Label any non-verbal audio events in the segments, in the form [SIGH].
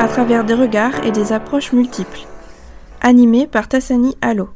à travers des regards et des approches multiples. Animé par Tassani Allo.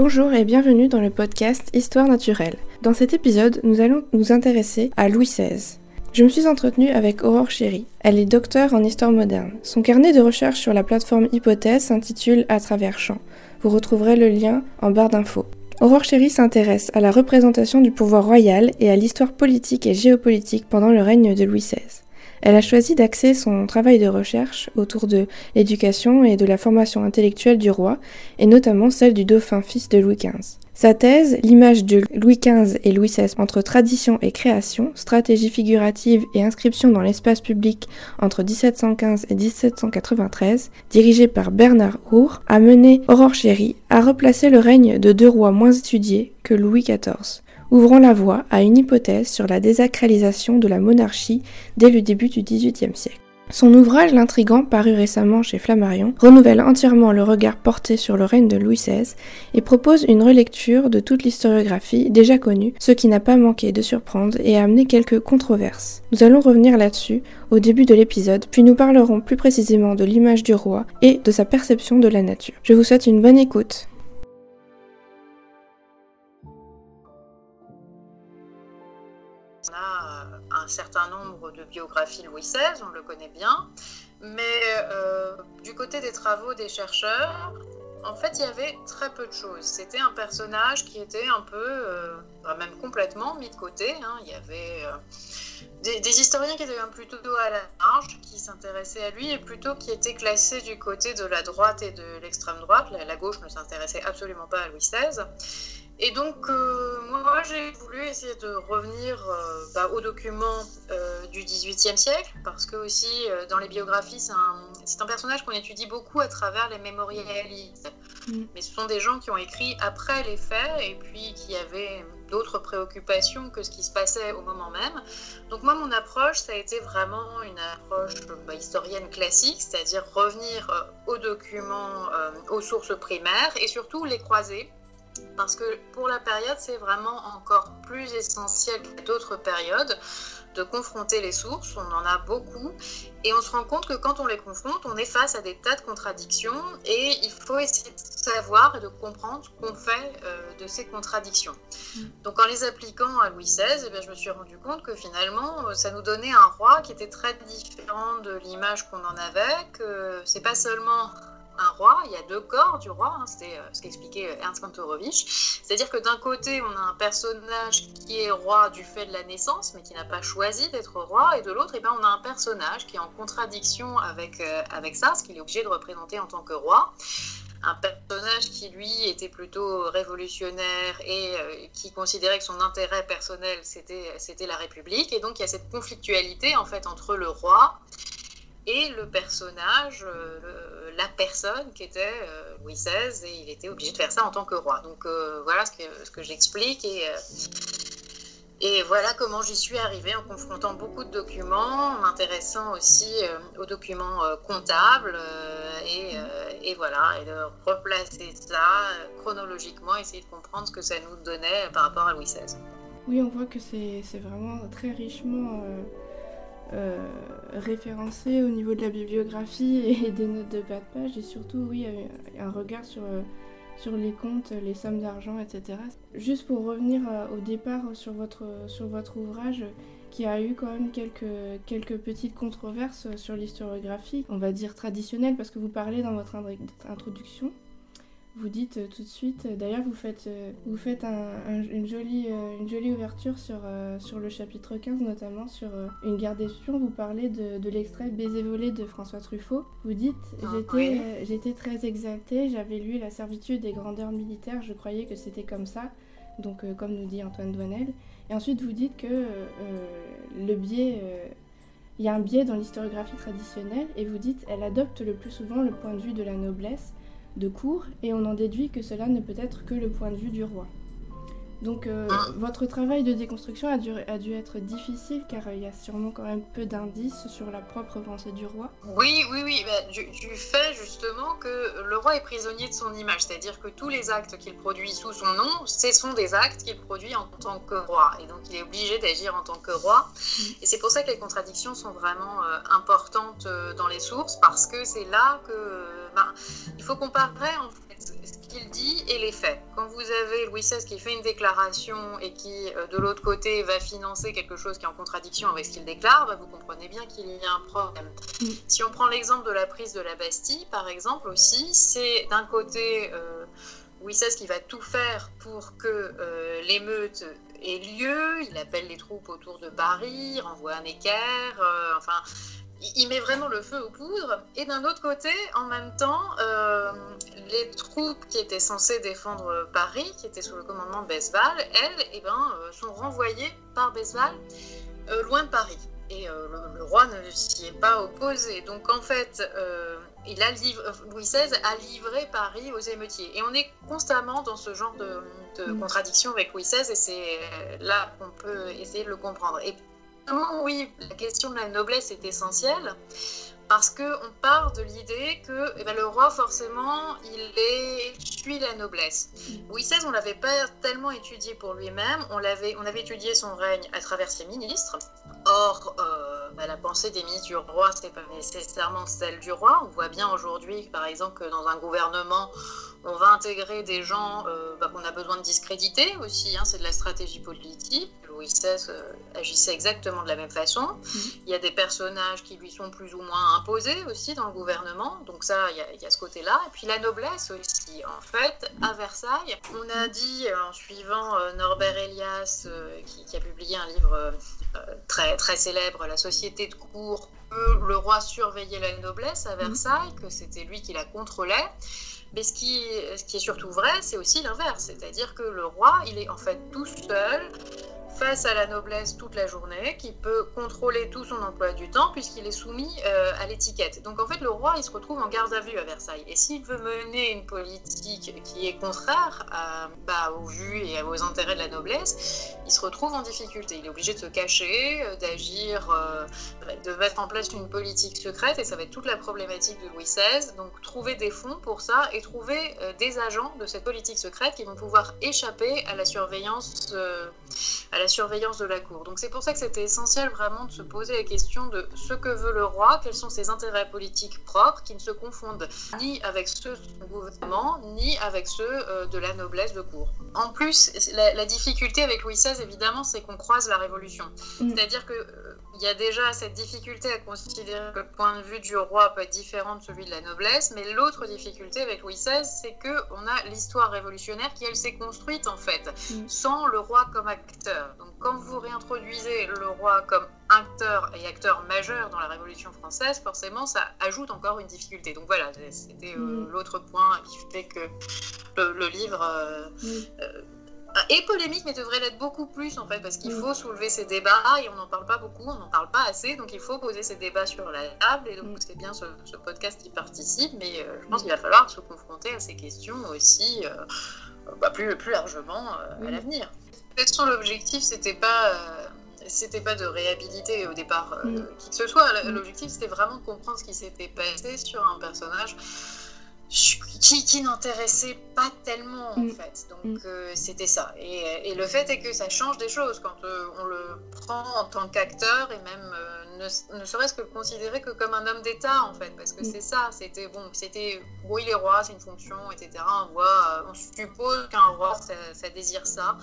Bonjour et bienvenue dans le podcast Histoire naturelle. Dans cet épisode, nous allons nous intéresser à Louis XVI. Je me suis entretenue avec Aurore Chéry. Elle est docteur en histoire moderne. Son carnet de recherche sur la plateforme Hypothèse s'intitule À travers champs. Vous retrouverez le lien en barre d'infos. Aurore Chéry s'intéresse à la représentation du pouvoir royal et à l'histoire politique et géopolitique pendant le règne de Louis XVI. Elle a choisi d'axer son travail de recherche autour de l'éducation et de la formation intellectuelle du roi, et notamment celle du dauphin fils de Louis XV. Sa thèse, l'image de Louis XV et Louis XVI entre tradition et création, stratégie figurative et inscription dans l'espace public entre 1715 et 1793, dirigée par Bernard Hour, a mené Aurore Chéry à replacer le règne de deux rois moins étudiés que Louis XIV ouvrant la voie à une hypothèse sur la désacralisation de la monarchie dès le début du XVIIIe siècle. Son ouvrage L'intrigant, paru récemment chez Flammarion, renouvelle entièrement le regard porté sur le règne de Louis XVI et propose une relecture de toute l'historiographie déjà connue, ce qui n'a pas manqué de surprendre et a amené quelques controverses. Nous allons revenir là-dessus au début de l'épisode, puis nous parlerons plus précisément de l'image du roi et de sa perception de la nature. Je vous souhaite une bonne écoute. Un certain nombre de biographies Louis XVI, on le connaît bien, mais euh, du côté des travaux des chercheurs, en fait, il y avait très peu de choses. C'était un personnage qui était un peu, euh, bah, même complètement mis de côté. Hein. Il y avait euh, des, historiens qui étaient plutôt à la marge, qui s'intéressaient à lui, et plutôt qui étaient classés du côté de la droite et de l'extrême droite. la gauche ne s'intéressait absolument pas à Louis XVI. Et donc, euh, moi, j'ai voulu essayer de revenir euh, bah, aux documents euh, du XVIIIe siècle, parce que aussi, dans les biographies, c'est un, un, personnage qu'on étudie beaucoup à travers les mémorialistes. Mm. Mais ce sont des gens qui ont écrit après les faits, et puis qui avaient d'autres préoccupations que ce qui se passait au moment même. Donc moi, mon approche, ça a été vraiment une approche bah, historienne classique, c'est-à-dire revenir aux documents, aux sources primaires, et surtout les croiser parce que pour la période, c'est vraiment encore plus essentiel que d'autres périodes de confronter les sources, on en a beaucoup, et on se rend compte que quand on les confronte, on est face à des tas de contradictions, et il faut essayer de savoir et de comprendre ce qu'on fait euh, de ces contradictions. Mm. Donc en les appliquant à Louis XVI, eh je me suis rendu compte que finalement, ça nous donnait un roi qui était très différent de l'image qu'on en avait, que c'est pas seulement un roi, il y a deux corps du roi, hein, c'était euh, ce qu'expliquait euh, Ernst Kantorowicz. C'est-à-dire que d'un côté, on a un personnage qui est roi du fait de la naissance, mais qui n'a pas choisi d'être roi, et de l'autre, eh ben, on a un personnage qui est en contradiction avec, euh, avec ça, ce qu'il est obligé de représenter en tant que roi un personnage qui lui était plutôt révolutionnaire et qui considérait que son intérêt personnel c'était c'était la République et donc il y a cette conflictualité en fait entre le roi et le personnage, euh, la personne qui était euh, Louis XVI, et il était obligé de faire ça en tant que roi. Donc euh, voilà ce que, j'explique, et, voilà comment j'y suis arrivée en confrontant beaucoup de documents, en m'intéressant aussi aux documents comptables, et, voilà, et de replacer ça chronologiquement, essayer de comprendre ce que ça nous donnait par rapport à Louis XVI. Oui, on voit que c'est vraiment très richement euh, référencé au niveau de la bibliographie et [LAUGHS] des notes de bas de page et surtout oui un regard sur, euh, sur les comptes, les sommes d'argent, etc. Juste pour revenir euh, au départ sur votre, sur votre ouvrage qui a eu quand même quelques, quelques petites controverses sur l'historiographie, on va dire traditionnelle parce que vous parlez dans votre introduction vous dites euh, tout de suite, euh, d'ailleurs vous faites, euh, vous faites une, jolie, une jolie ouverture sur, sur le chapitre 15, notamment sur une guerre d'espions, vous parlez de, de l'extrait Baiser volé de François Truffaut. Vous dites, ah, j'étais, j'étais très exaltée, j'avais lu La servitude des grandeurs militaires, je croyais que c'était comme ça, donc comme nous dit Antoine Douanel. Et ensuite vous dites que le biais Il y a un biais dans l'historiographie traditionnelle et vous dites elle adopte le plus souvent le point de vue de la noblesse de cour et on en déduit que cela ne peut être que le point de vue du roi. Donc euh, votre travail de déconstruction a dû, a dû être difficile car euh, il y a sûrement quand même peu d'indices sur la propre pensée du roi. Oui, oui, oui, bah, du, fait justement que le roi est prisonnier de son image, c'est-à-dire que tous les actes qu'il produit sous son nom, ce sont des actes qu'il produit en tant que roi. Et donc il est obligé d'agir en tant que roi. Mm. Et c'est pour ça que les contradictions sont vraiment euh, importantes dans les sources parce que c'est là que il faut comparer en fait ce qu'il dit et les faits. Quand vous avez Louis XVI qui fait une déclaration et qui, euh, de l'autre côté, va financer quelque chose qui est en contradiction avec ce qu'il déclare, bah, vous comprenez bien qu'il y a un problème. Si on prend l'exemple de la prise de la Bastille, par exemple, aussi, c'est d'un côté euh, Louis XVI qui va tout faire pour que euh, l'émeute ait lieu, il appelle les troupes autour de Paris, renvoie un équerre, enfin il met vraiment le feu aux poudres. Et d'un autre côté, en même temps, euh, les troupes qui étaient censées défendre Paris, qui étaient sous le commandement de Besval, elles, eh ben, euh, sont renvoyées par Besval euh, loin de Paris. Et le, roi ne s'y est pas opposé. Donc en fait, il a Louis XVI a livré Paris aux émeutiers. Et on est constamment dans ce genre de, de mm. contradiction avec Louis XVI, et c'est là qu'on peut essayer de le comprendre. Et oui, la question de la noblesse est essentielle parce qu'on part de l'idée que eh ben, le roi, forcément, il est, suit la noblesse. Louis XVI, on ne l'avait pas tellement étudié pour lui-même, on, avait, on avait étudié son règne à travers ses ministres. Or, euh, bah, la pensée des ministres du roi, ce n'est pas nécessairement celle du roi. On voit bien aujourd'hui, par exemple, que dans un gouvernement, on va intégrer des gens euh, bah, qu'on a besoin de discréditer aussi, hein, c'est de la stratégie politique. Louis XVI euh, agissait exactement de la même façon. Mm-hmm. Il y a des personnages qui lui sont plus ou moins imposés aussi dans le gouvernement, donc ça, il y a, ce côté-là. Et puis la noblesse aussi. En fait, à Versailles, on a dit, en suivant euh, Norbert Elias, qui, a publié un livre très, très célèbre, La société de cour, que le roi surveillait la noblesse à mm-hmm. Versailles, que c'était lui qui la contrôlait. Mais ce qui, est surtout vrai, c'est aussi l'inverse. C'est-à-dire que le roi, il est en fait tout seul face à la noblesse toute la journée, qui peut contrôler tout son emploi du temps puisqu'il est soumis euh, à l'étiquette. Donc en fait, le roi, il se retrouve en garde à vue à Versailles. Et s'il veut mener une politique qui est contraire bah, aux vues et aux intérêts de la noblesse, il se retrouve en difficulté. Il est obligé de se cacher, euh, d'agir, euh, de mettre en place une politique secrète, et ça va être toute la problématique de Louis XVI. Donc trouver des fonds pour ça et trouver des agents de cette politique secrète qui vont pouvoir échapper à la surveillance, à surveillance de la cour. Donc c'est pour ça que c'était essentiel vraiment de se poser la question de ce que veut le roi, quels sont ses intérêts politiques propres qui ne se confondent ni avec ceux du gouvernement, ni avec ceux euh, de la noblesse de cour. En plus, la, difficulté avec Louis XVI, évidemment, c'est qu'on croise la Révolution. Mm. C'est-à-dire qu'il euh, il y a déjà cette difficulté à considérer que le point de vue du roi peut être différent de celui de la noblesse, mais l'autre difficulté avec Louis XVI, c'est qu'on a l'histoire révolutionnaire qui, elle, s'est construite en fait, mm. sans le roi comme acteur. Donc quand vous réintroduisez le roi comme acteur et acteur majeur dans la Révolution française, forcément, ça ajoute encore une difficulté. Donc voilà, c'était euh, mm. l'autre point qui fait que le, livre euh, mm. euh, est polémique, mais devrait l'être beaucoup plus en fait, parce qu'il mm. faut soulever ces débats et on n'en parle pas beaucoup, on n'en parle pas assez, donc il faut poser ces débats sur la table. Et donc c'est bien ce, podcast qui participe, mais je pense qu'il va falloir se confronter à ces questions aussi bah, plus, plus largement à l'avenir façon, l'objectif, c'était pas, euh, c'était pas de réhabiliter au départ euh, mm. qui que ce soit. Mm. L'objectif, c'était vraiment de comprendre ce qui s'était passé sur un personnage qui, qui n'intéressait pas tellement en mm. fait. Donc euh, c'était ça. Et, et, le fait est que ça change des choses quand on le prend en tant qu'acteur et même ne, serait-ce que le considérer que comme un homme d'État en fait, parce que c'est ça. C'était bon, c'était oui les rois, c'est une fonction, etc. On voit, on suppose qu'un roi ça, désire ça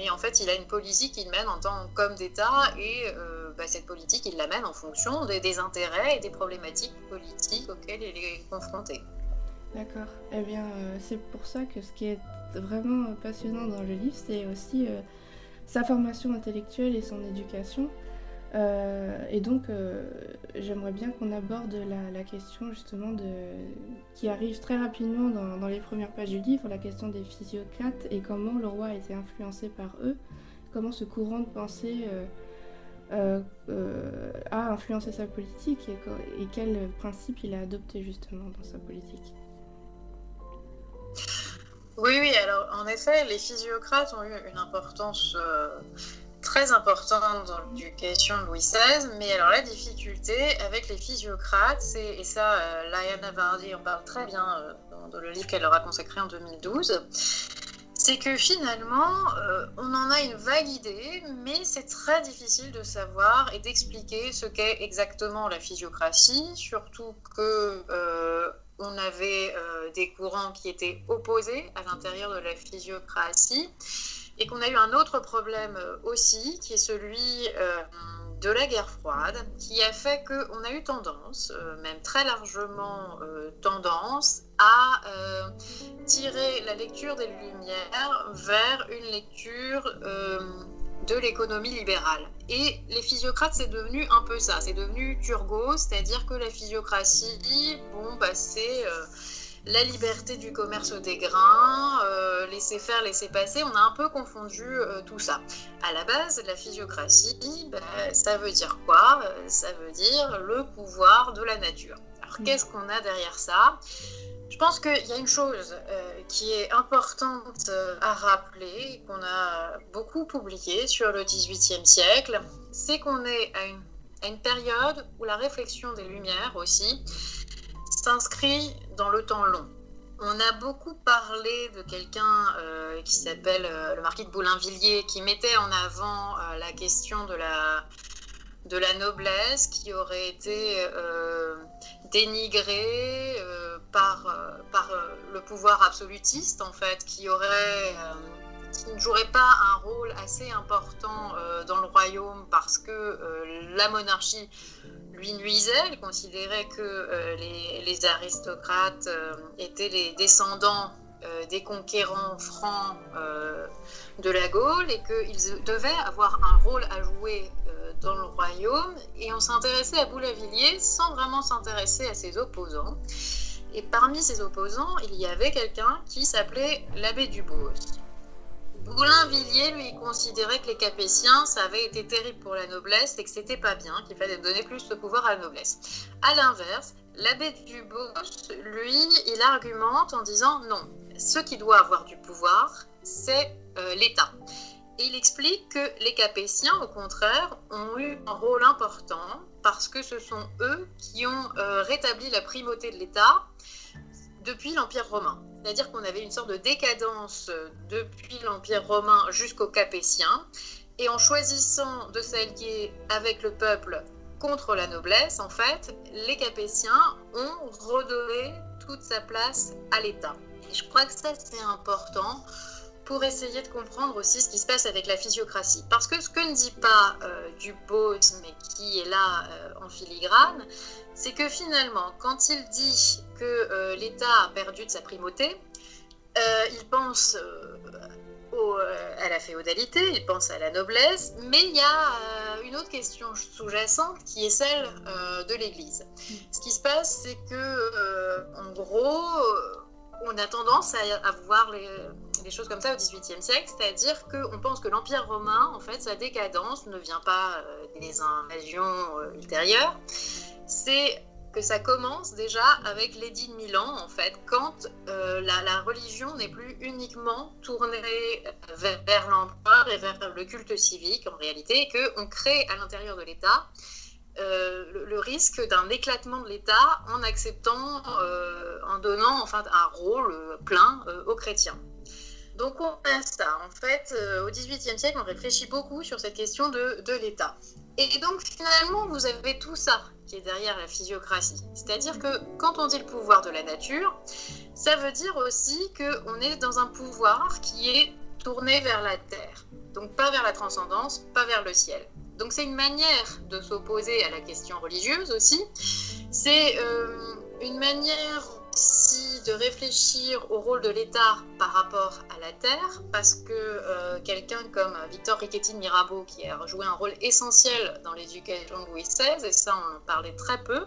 mais en fait, il a une politique qu'il mène en tant qu'homme d'État et euh, bah, cette politique, il la mène en fonction des, intérêts et des problématiques politiques auxquelles il est confronté. D'accord. Eh bien, euh, c'est pour ça que ce qui est vraiment passionnant dans le livre, c'est aussi euh, sa formation intellectuelle et son éducation. Euh, et donc, euh, j'aimerais bien qu'on aborde la, question justement de, qui arrive très rapidement dans, les premières pages du livre, la question des physiocrates et comment le roi a été influencé par eux, comment ce courant de pensée euh, a influencé sa politique et, et quels principes il a adopté justement dans sa politique. Oui, oui, alors en effet, les physiocrates ont eu une importance très importante dans l'éducation de Louis XVI, mais alors la difficulté avec les physiocrates, et ça, euh, Liana en parle très bien euh, dans, le livre qu'elle leur a consacré en 2012, c'est que finalement, euh, on en a une vague idée, mais c'est très difficile de savoir et d'expliquer ce qu'est exactement la physiocratie, surtout que on avait des courants qui étaient opposés à l'intérieur de la physiocratie et qu'on a eu un autre problème euh, aussi, qui est celui euh, de la guerre froide, qui a fait qu'on a eu tendance, euh, même très largement tendance, à tirer la lecture des Lumières vers une lecture de l'économie libérale. Et les physiocrates, c'est devenu un peu ça, c'est devenu Turgot, c'est-à-dire que la physiocratie, bon, bah, c'est la liberté du commerce des grains, euh, laisser faire, laisser passer, on a un peu confondu euh, tout ça. À la base, la physiocratie, ben, ça veut dire quoi? Euh, Ça veut dire le pouvoir de la nature. Alors mm. qu'est-ce qu'on a derrière ça? Je pense qu'il y a une chose qui est importante à rappeler, qu'on a beaucoup publié sur le XVIIIe siècle, c'est qu'on est à une, à une période où la réflexion des Lumières aussi s'inscrit dans le temps long. On a beaucoup parlé de quelqu'un euh, qui s'appelle euh, le marquis de Boulainvilliers, qui mettait en avant euh, la question de la, de la noblesse qui aurait été dénigrée par, par le pouvoir absolutiste, en fait, qui aurait qui ne jouerait pas un rôle assez important dans le royaume parce que la monarchie lui nuisait. Il considérait que euh, les, aristocrates euh, étaient les descendants euh, des conquérants francs de la Gaule et qu'ils devaient avoir un rôle à jouer dans le royaume. Et on s'intéressait à Boulavilliers sans vraiment s'intéresser à ses opposants. Et parmi ses opposants, il y avait quelqu'un qui s'appelait l'abbé Dubos. Boulainvilliers, lui, considérait que les Capétiens, ça avait été terrible pour la noblesse et que c'était pas bien, qu'il fallait donner plus de pouvoir à la noblesse. À l'inverse, l'abbé Dubos, lui, il argumente en disant non, ce qui doit avoir du pouvoir, c'est euh, l'État. Et il explique que les Capétiens, au contraire, ont eu un rôle important parce que ce sont eux qui ont euh, rétabli la primauté de l'État depuis l'Empire romain. C'est-à-dire qu'on avait une sorte de décadence euh, depuis l'Empire romain jusqu'aux Capétiens. Et en choisissant de s'allier avec le peuple contre la noblesse, en fait, les Capétiens ont redonné toute sa place à l'État. Et je crois que ça, c'est important pour essayer de comprendre aussi ce qui se passe avec la physiocratie. Parce que ce que ne dit pas euh, Dubos, mais qui est là euh, en filigrane, c'est que finalement, quand il dit que euh, l'État a perdu de sa primauté, euh, il pense à la féodalité, il pense à la noblesse, mais il y a une autre question sous-jacente qui est celle de l'Église. Ce qui se passe, c'est que, en gros, on a tendance à, voir les, choses comme ça au XVIIIe siècle, c'est-à-dire qu'on pense que l'Empire romain, en fait, sa décadence ne vient pas euh, des invasions euh, ultérieures, c'est que ça commence déjà avec l'édit de Milan, en fait, quand euh, la, religion n'est plus uniquement tournée vers, l'empereur et vers le culte civique, en réalité, et qu'on crée à l'intérieur de l'État euh, le, risque d'un éclatement de l'État en acceptant, euh, en donnant enfin un rôle plein aux chrétiens. Donc on a ça. En fait, au XVIIIe siècle, on réfléchit beaucoup sur cette question de, de l'État. Et donc finalement, vous avez tout ça qui est derrière la physiocratie. C'est-à-dire que quand on dit le pouvoir de la nature, ça veut dire aussi qu'on est dans un pouvoir qui est tourné vers la terre. Donc pas vers la transcendance, pas vers le ciel. Donc c'est une manière de s'opposer à la question religieuse aussi. C'est euh, une manière aussi de réfléchir au rôle de l'État par rapport à la Terre, parce que euh, quelqu'un comme Victor Riquetti de Mirabeau, qui a joué un rôle essentiel dans l'éducation de Louis XVI, et ça on en parlait très peu,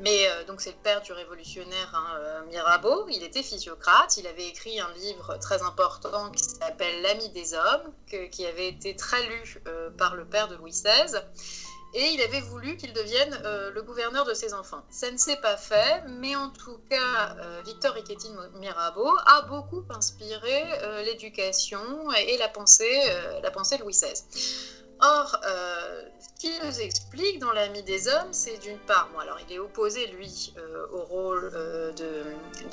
Mais donc c'est le père du révolutionnaire hein, Mirabeau, il était physiocrate, il avait écrit un livre très important qui s'appelle L'ami des hommes, qui avait été très lu par le père de Louis XVI et il avait voulu qu'il devienne euh, le gouverneur de ses enfants. Ça ne s'est pas fait, mais en tout cas, euh, Victor Riquetin Mirabeau a beaucoup inspiré euh, l'éducation et la pensée, la pensée Louis XVI. Or, ce qu'il nous explique dans l'ami des hommes, c'est d'une part, alors il est opposé, lui, au rôle de,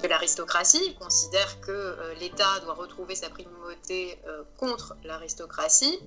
de l'aristocratie. Il considère que l'État doit retrouver sa primauté contre l'aristocratie.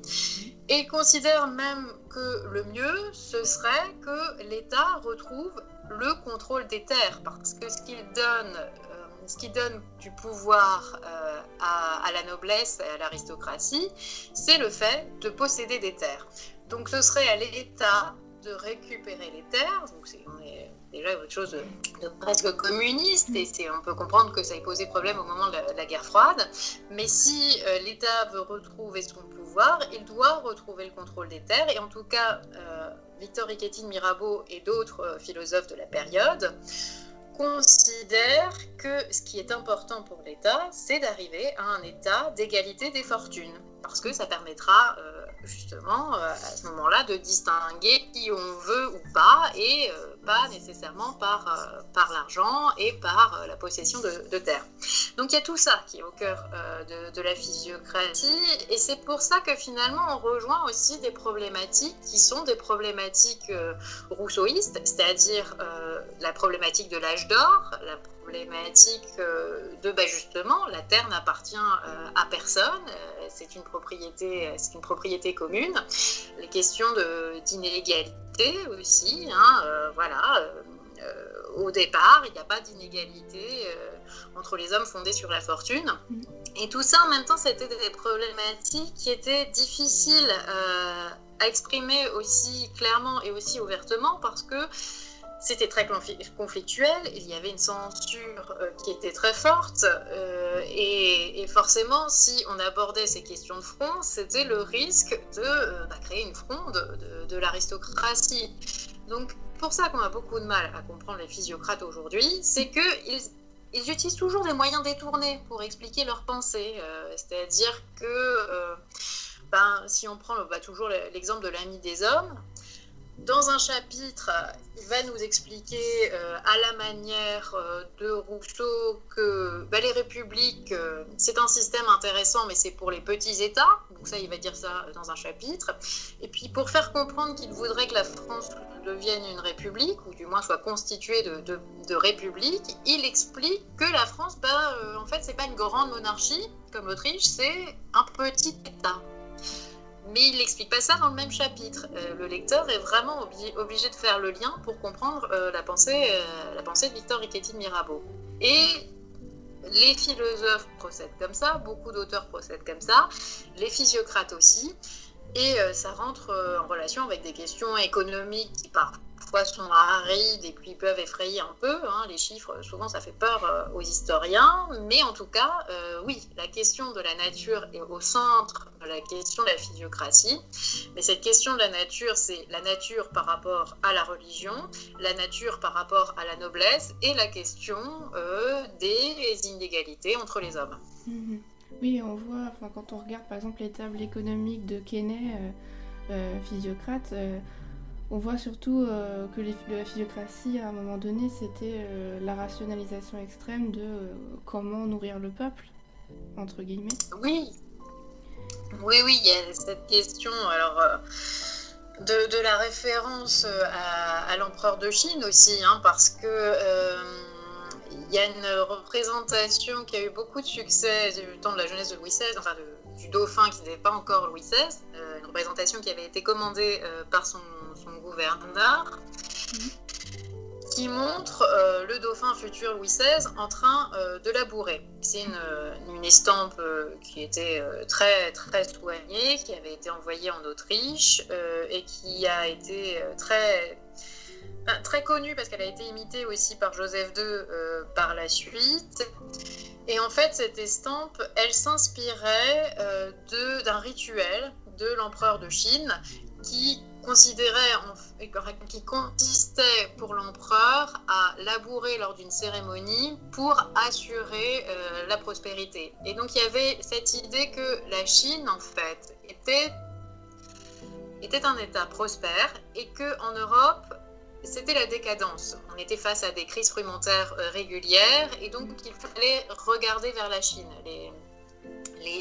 Et il considère même que le mieux, ce serait que l'État retrouve le contrôle des terres, parce que ce qu'il donne, euh, ce qui donne du pouvoir euh, à, la noblesse et à l'aristocratie, c'est le fait de posséder des terres. Donc ce serait à l'État de récupérer les terres, donc on est déjà quelque chose de, presque communiste, et on peut comprendre que ça ait posé problème au moment de la, guerre froide, mais si euh, l'État veut retrouver son pouvoir, il doit retrouver le contrôle des terres, et en tout cas, euh, Victor Riquetin Mirabeau et d'autres philosophes de la période considèrent que ce qui est important pour l'État, c'est d'arriver à un état d'égalité des fortunes, parce que ça permettra justement à ce moment-là de distinguer qui on veut ou pas, et pas nécessairement par, euh, par l'argent et par euh, la possession de, de, terre. Donc il y a tout ça qui est au cœur euh, de, de, la physiocratie et c'est pour ça que finalement on rejoint aussi des problématiques qui sont des problématiques rousseauistes, c'est-à-dire la problématique de l'âge d'or, la problématique de bah, justement la terre n'appartient à personne, c'est une propriété, c'est une propriété commune, les questions d'inégalité aussi. Hein, euh, voilà, euh, euh, au départ, il n'y a pas d'inégalité entre les hommes fondés sur la fortune. Mm. Et tout ça, en même temps, c'était des problématiques qui étaient difficiles à exprimer aussi clairement et aussi ouvertement parce que c'était très conflictuel, il y avait une censure euh, qui était très forte, euh, et, forcément, si on abordait ces questions de front, c'était le risque de euh, bah, créer une fronde de, l'aristocratie. Donc, pour ça qu'on a beaucoup de mal à comprendre les physiocrates aujourd'hui, c'est qu'ils ils utilisent toujours des moyens détournés pour expliquer leurs pensées. C'est-à-dire que, ben, si on prend bah, toujours l'exemple de l'ami des hommes, dans un chapitre, il va nous expliquer euh, à la manière euh, de Rousseau que bah, les républiques, euh, c'est un système intéressant, mais c'est pour les petits États. Donc ça, il va dire ça dans un chapitre. Et puis pour faire comprendre qu'il voudrait que la France devienne une république, ou du moins soit constituée de républiques, il explique que la France, bah, en fait, c'est pas une grande monarchie comme l'Autriche, c'est un petit État. Mais il n'explique pas ça dans le même chapitre. Euh, le lecteur est vraiment obligé de faire le lien pour comprendre euh, la, pensée, euh, la pensée de Victor Riquetti Mirabeau. Et les philosophes procèdent comme ça, beaucoup d'auteurs procèdent comme ça, les physiocrates aussi. Et ça rentre en relation avec des questions économiques qui partent sont arides et puis peuvent effrayer un peu. Hein. Les chiffres, souvent, ça fait peur euh, aux historiens. Mais en tout cas, euh, oui, la question de la nature est au centre de la question de la physiocratie. Mais cette question de la nature, c'est la nature par rapport à la religion, la nature par rapport à la noblesse et la question euh, des inégalités entre les hommes. Mhm. Oui, on voit, quand on regarde par exemple les tables économiques de Kenney, physiocrate, on voit surtout euh, que la physiocratie, à un moment donné, c'était euh, la rationalisation extrême de euh, comment nourrir le peuple, entre guillemets. Oui, oui, oui, il y a cette question alors, de, la référence à, l'empereur de Chine aussi, hein, parce que il y a une représentation qui a eu beaucoup de succès du temps de la jeunesse de Louis XVI, enfin du dauphin qui n'était pas encore Louis XVI, une représentation qui avait été commandée par son son gouverneur, qui montre euh, le dauphin futur Louis XVI en train euh, de labourer. C'est une, euh, une, estampe qui était très, très soignée, qui avait été envoyée en Autriche et qui a été très, très connue parce qu'elle a été imitée aussi par Joseph II par la suite. Et en fait, cette estampe, elle s'inspirait d'un rituel de l'empereur de Chine qui consistait pour l'empereur à labourer lors d'une cérémonie pour assurer euh, la prospérité. Et donc il y avait cette idée que la Chine, en fait, était, était un État prospère et que en Europe, c'était la décadence. On était face à des crises frumentaires euh, régulières et donc il fallait regarder vers la Chine. Les,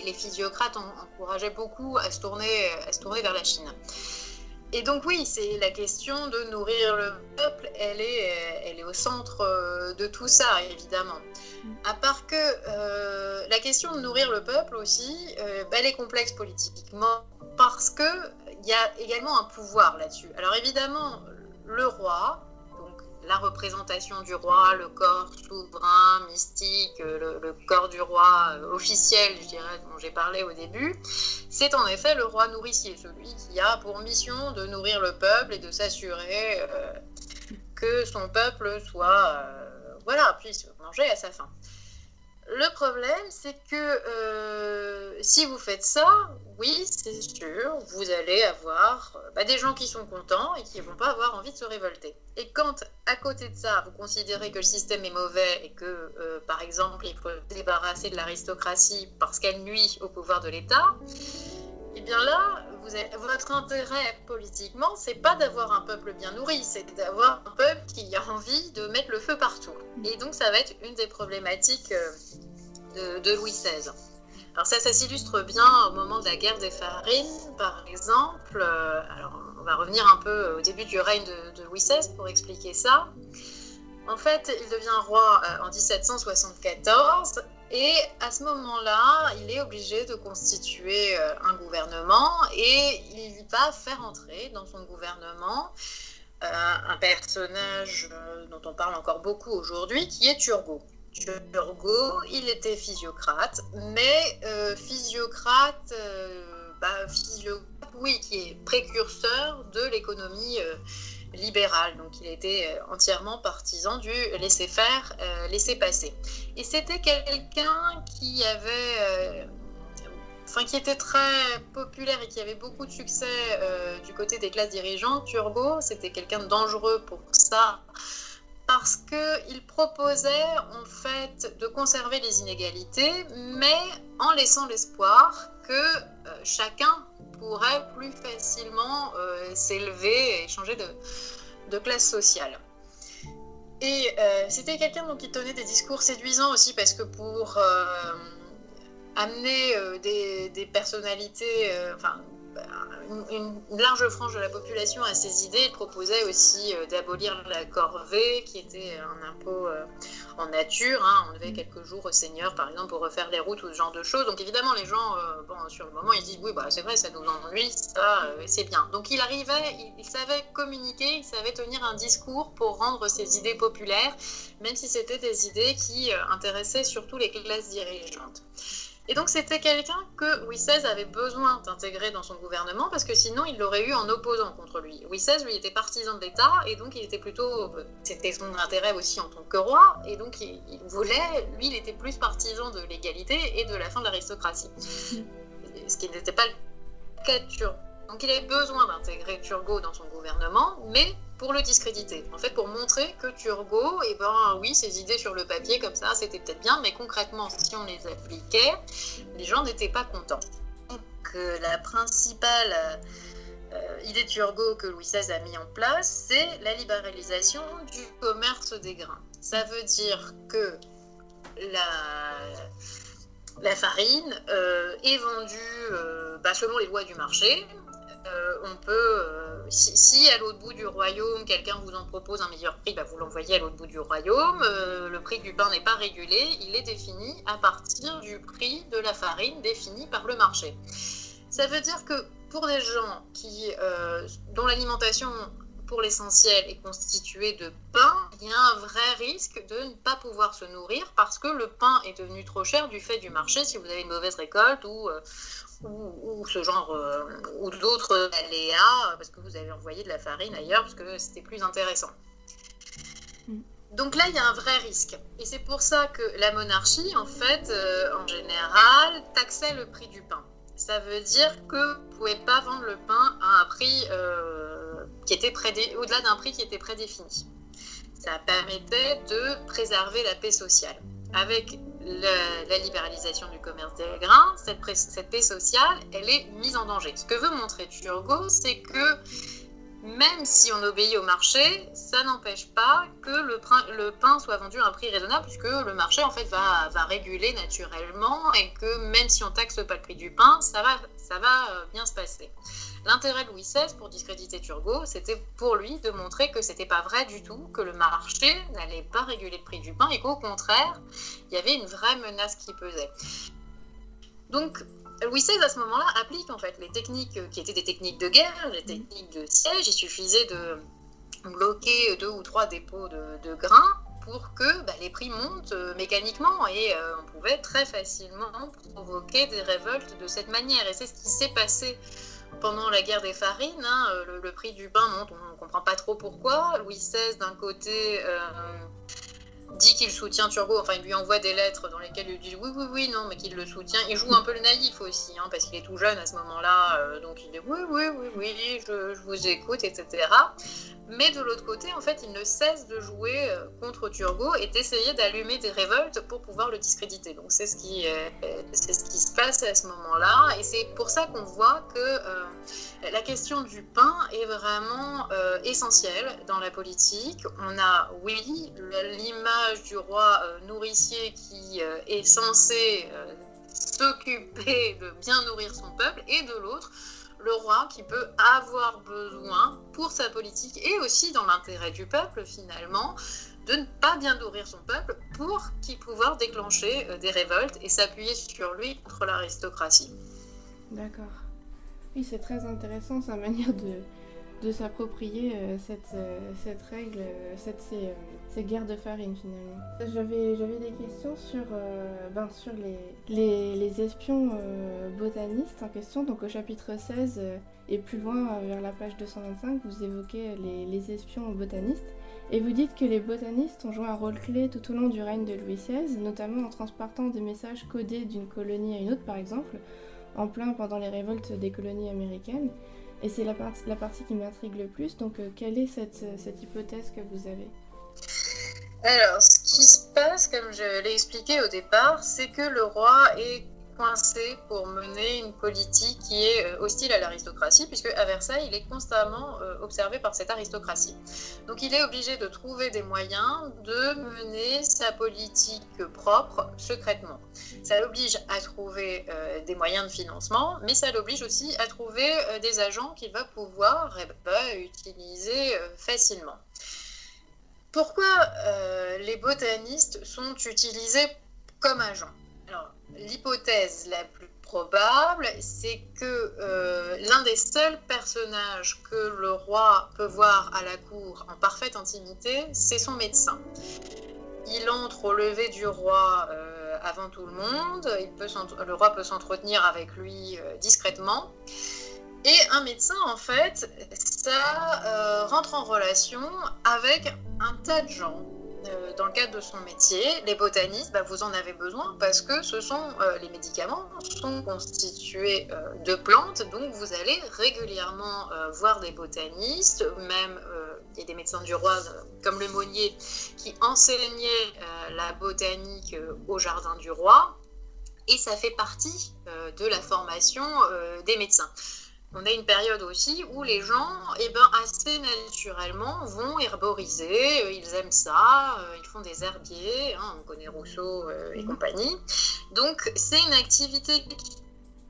les, physiocrates encourageaient beaucoup à se, tourner, à se tourner vers la Chine. Et donc oui, c'est la question de nourrir le peuple, elle est, elle est au centre euh, de tout ça, évidemment. Mm. À part que euh, la question de nourrir le peuple aussi, bah, elle est complexe politiquement parce qu'il y a également un pouvoir là-dessus. Alors évidemment, le roi, donc la représentation du roi, le corps souverain, mystique, euh, le, corps du roi euh, officiel, je dirais, dont j'ai parlé au début, c'est en effet le roi nourricier, celui qui a pour mission de nourrir le peuple et de s'assurer euh, que son peuple soit, voilà, puisse manger à sa faim. Le problème, c'est que euh, si vous faites ça, oui, c'est sûr, vous allez avoir euh, bah, des gens qui sont contents et qui ne vont pas avoir envie de se révolter. Et quand, à côté de ça, vous considérez que le système est mauvais et que, euh, par exemple, il faut se débarrasser de l'aristocratie parce qu'elle nuit au pouvoir de l'État, eh bien là, vous avez, votre intérêt politiquement, c'est pas d'avoir un peuple bien nourri, c'est d'avoir un peuple qui a envie de mettre le feu partout. Et donc ça va être une des problématiques euh, de, Louis XVI. Alors ça, ça s'illustre bien au moment de la guerre des farines, par exemple. Euh, alors on va revenir un peu au début du règne de, Louis XVI pour expliquer ça. En fait, il devient roi euh, en 1774 et à ce moment-là, il est obligé de constituer euh, un gouvernement et il va faire entrer dans son gouvernement euh, un personnage euh, dont on parle encore beaucoup aujourd'hui, qui est Turgot. Turgot, il était physiocrate, mais physiocrate, bah, physiocrate, oui, qui est précurseur de l'économie libéral. Donc il était euh, entièrement partisan du laisser faire, euh, laisser passer. Et c'était quelqu'un qui avait, euh, enfin qui était très populaire et qui avait beaucoup de succès du côté des classes dirigeantes. Turgot, c'était quelqu'un de dangereux pour ça. Parce qu'il proposait en fait de conserver les inégalités, mais en laissant l'espoir que chacun pourrait plus facilement euh, s'élever et changer de, classe sociale. Et euh, c'était quelqu'un qui tenait des discours séduisants aussi parce que pour euh, amener des, des, personnalités, enfin une, large frange de la population a ses idées. Il proposait aussi euh, d'abolir la corvée, qui était un impôt euh, en nature. Hein. On devait quelques jours au seigneur, par exemple, pour refaire les routes ou ce genre de choses. Donc évidemment, les gens, euh, bon, sur le moment, ils disent oui, bah, c'est vrai, ça nous ennuie, ça, c'est bien. Donc il arrivait, il, savait communiquer, il savait tenir un discours pour rendre ses idées populaires, même si c'était des idées qui intéressaient surtout les classes dirigeantes. Et donc c'était quelqu'un que Louis XVI avait besoin d'intégrer dans son gouvernement parce que sinon il l'aurait eu en opposant contre lui. Louis XVI, lui, était partisan de l'État et donc il était plutôt, c'était son intérêt aussi en tant que roi et donc il, voulait, lui, il était plus partisan de l'égalité et de la fin de l'aristocratie. [LAUGHS] Ce qui n'était pas le cas de Turgot. Donc il avait besoin d'intégrer Turgot dans son gouvernement, mais pour le discréditer. En fait, pour montrer que Turgot, eh ben oui, ses idées sur le papier comme ça, c'était peut-être bien, mais concrètement, si on les appliquait, les gens n'étaient pas contents. Donc euh, la principale euh, idée de Turgot que Louis XVI a mis en place, c'est la libéralisation du commerce des grains. Ça veut dire que la, la farine euh, est vendue bah, selon les lois du marché, euh, on peut, euh, si, à l'autre bout du royaume, quelqu'un vous en propose un meilleur prix, bah, vous l'envoyez à l'autre bout du royaume. Euh, le prix du pain n'est pas régulé, il est défini à partir du prix de la farine défini par le marché. Ça veut dire que pour des gens qui, dont l'alimentation pour l'essentiel est constituée de pain, il y a un vrai risque de ne pas pouvoir se nourrir parce que le pain est devenu trop cher du fait du marché si vous avez une mauvaise récolte ou, ou, ce genre, euh, ou d'autres aléas, parce que vous avez envoyé de la farine ailleurs, parce que c'était plus intéressant. Mm. Donc là, il y a un vrai risque. Et c'est pour ça que la monarchie, en fait, euh, en général, taxait le prix du pain. ça veut dire que vous ne pouvez pas vendre le pain à un prix qui était au-delà d'un prix qui était prédéfini. Ça permettait de préserver la paix sociale. Avec la libéralisation du commerce des grains, cette, paix sociale, elle est mise en danger. Ce que veut montrer Turgot, c'est que même si on obéit au marché, ça n'empêche pas que le, pain soit vendu à un prix raisonnable, puisque le marché en fait va, réguler naturellement et que même si on taxe pas le prix du pain, ça va, ça va euh, bien se passer. L'intérêt de Louis XVI pour discréditer Turgot, c'était pour lui de montrer que c'était pas vrai du tout, que le marché n'allait pas réguler le prix du pain et qu'au contraire, il y avait une vraie menace qui pesait. Donc Louis XVI, à ce moment-là, applique en fait les techniques qui étaient des techniques de guerre, les techniques de siège. Il suffisait de bloquer deux ou trois dépôts de, grains pour que bah, les prix montent euh, mécaniquement et euh, on pouvait très facilement provoquer des révoltes de cette manière. Et c'est ce qui s'est passé pendant la guerre des farines. Hein. Euh, le, prix du pain monte, on ne comprend pas trop pourquoi. Louis XVI, d'un côté, dit qu'il soutient Turgot, enfin il lui envoie des lettres dans lesquelles il dit oui, oui, oui, non, mais qu'il le soutient. Il joue un peu le naïf aussi, hein, parce qu'il est tout jeune à ce moment-là, euh, donc il dit oui, oui, oui, oui, je, vous écoute, etc. Mais de l'autre côté, en fait, il ne cesse de jouer euh, contre Turgot et d'essayer d'allumer des révoltes pour pouvoir le discréditer. Donc c'est ce qui, c'est ce qui se passe à ce moment-là, et c'est pour ça qu'on voit que euh, la question du pain est vraiment essentielle dans la politique. On a, oui, l'image du roi euh, nourricier qui euh, est censé euh, s'occuper de bien nourrir son peuple, et de l'autre, le roi qui peut avoir besoin pour sa politique et aussi dans l'intérêt du peuple finalement de ne pas bien nourrir son peuple pour qu'il pouvoir déclencher des révoltes et s'appuyer sur lui contre l'aristocratie. D'accord. Oui, c'est très intéressant sa manière de, de s'approprier cette, cette règle, cette, ces, ces, guerres de farine finalement. J'avais, des questions sur, ben, sur les, les, espions botanistes en question. Donc au chapitre 16 et plus loin vers la page 225, vous évoquez les, les espions botanistes. Et vous dites que les botanistes ont joué un rôle clé tout au long du règne de Louis XVI, notamment en transportant des messages codés d'une colonie à une autre, par exemple, en plein pendant les révoltes des colonies américaines. Et c'est la, la partie qui m'intrigue le plus. Donc, euh, quelle est cette, cette hypothèse que vous avez? Alors, ce qui se passe, comme je l'ai expliqué au départ, c'est que le roi est coincé pour mener une politique qui est euh, hostile à l'aristocratie, puisque à Versailles, il est constamment euh, observé par cette aristocratie. Donc il est obligé de trouver des moyens de mener sa politique propre secrètement. Ça l'oblige à trouver euh, des moyens de financement, mais ça l'oblige aussi à trouver des agents qu'il va pouvoir eh ben, utiliser facilement. Pourquoi les botanistes sont utilisés comme agents? L'hypothèse la plus probable, c'est que euh, l'un des seuls personnages que le roi peut voir à la cour en parfaite intimité, c'est son médecin. Il entre au lever du roi euh, avant tout le monde, le roi peut s'entretenir avec lui euh, discrètement. Et un médecin, en fait, ça rentre en relation avec un tas de gens euh, dans le cadre de son métier, les botanistes, bah, vous en avez besoin parce que ce sont euh, les médicaments sont constitués euh, de plantes, donc vous allez régulièrement voir des botanistes, même des médecins du roi comme le Monnier qui enseignaient la botanique au jardin du roi, et ça fait partie de la formation des médecins on a une période aussi où les gens, eh ben, assez naturellement, vont herboriser, euh, ils aiment ça, euh, ils font des herbiers, hein, on connaît Rousseau euh, et mhm. compagnie. Donc c'est une activité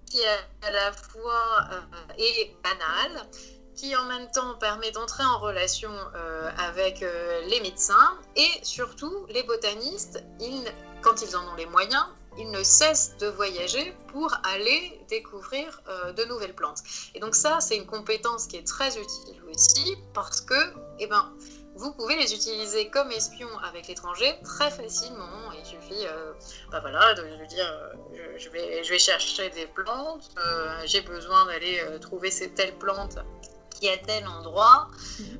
qui à la fois est banale, qui en même temps permet d'entrer en relation avec les médecins et surtout les botanistes, ils, quand ils en ont les moyens, ils ne cessent de voyager pour aller découvrir euh, de nouvelles plantes. Et donc ça, c'est une compétence qui est très utile aussi parce que, eh ben, vous pouvez les utiliser comme espions avec l'étranger très facilement. Il suffit, euh, bah de lui dire, euh, je, vais, je vais chercher des plantes, j'ai besoin d'aller trouver ces telles plantes à tel endroit,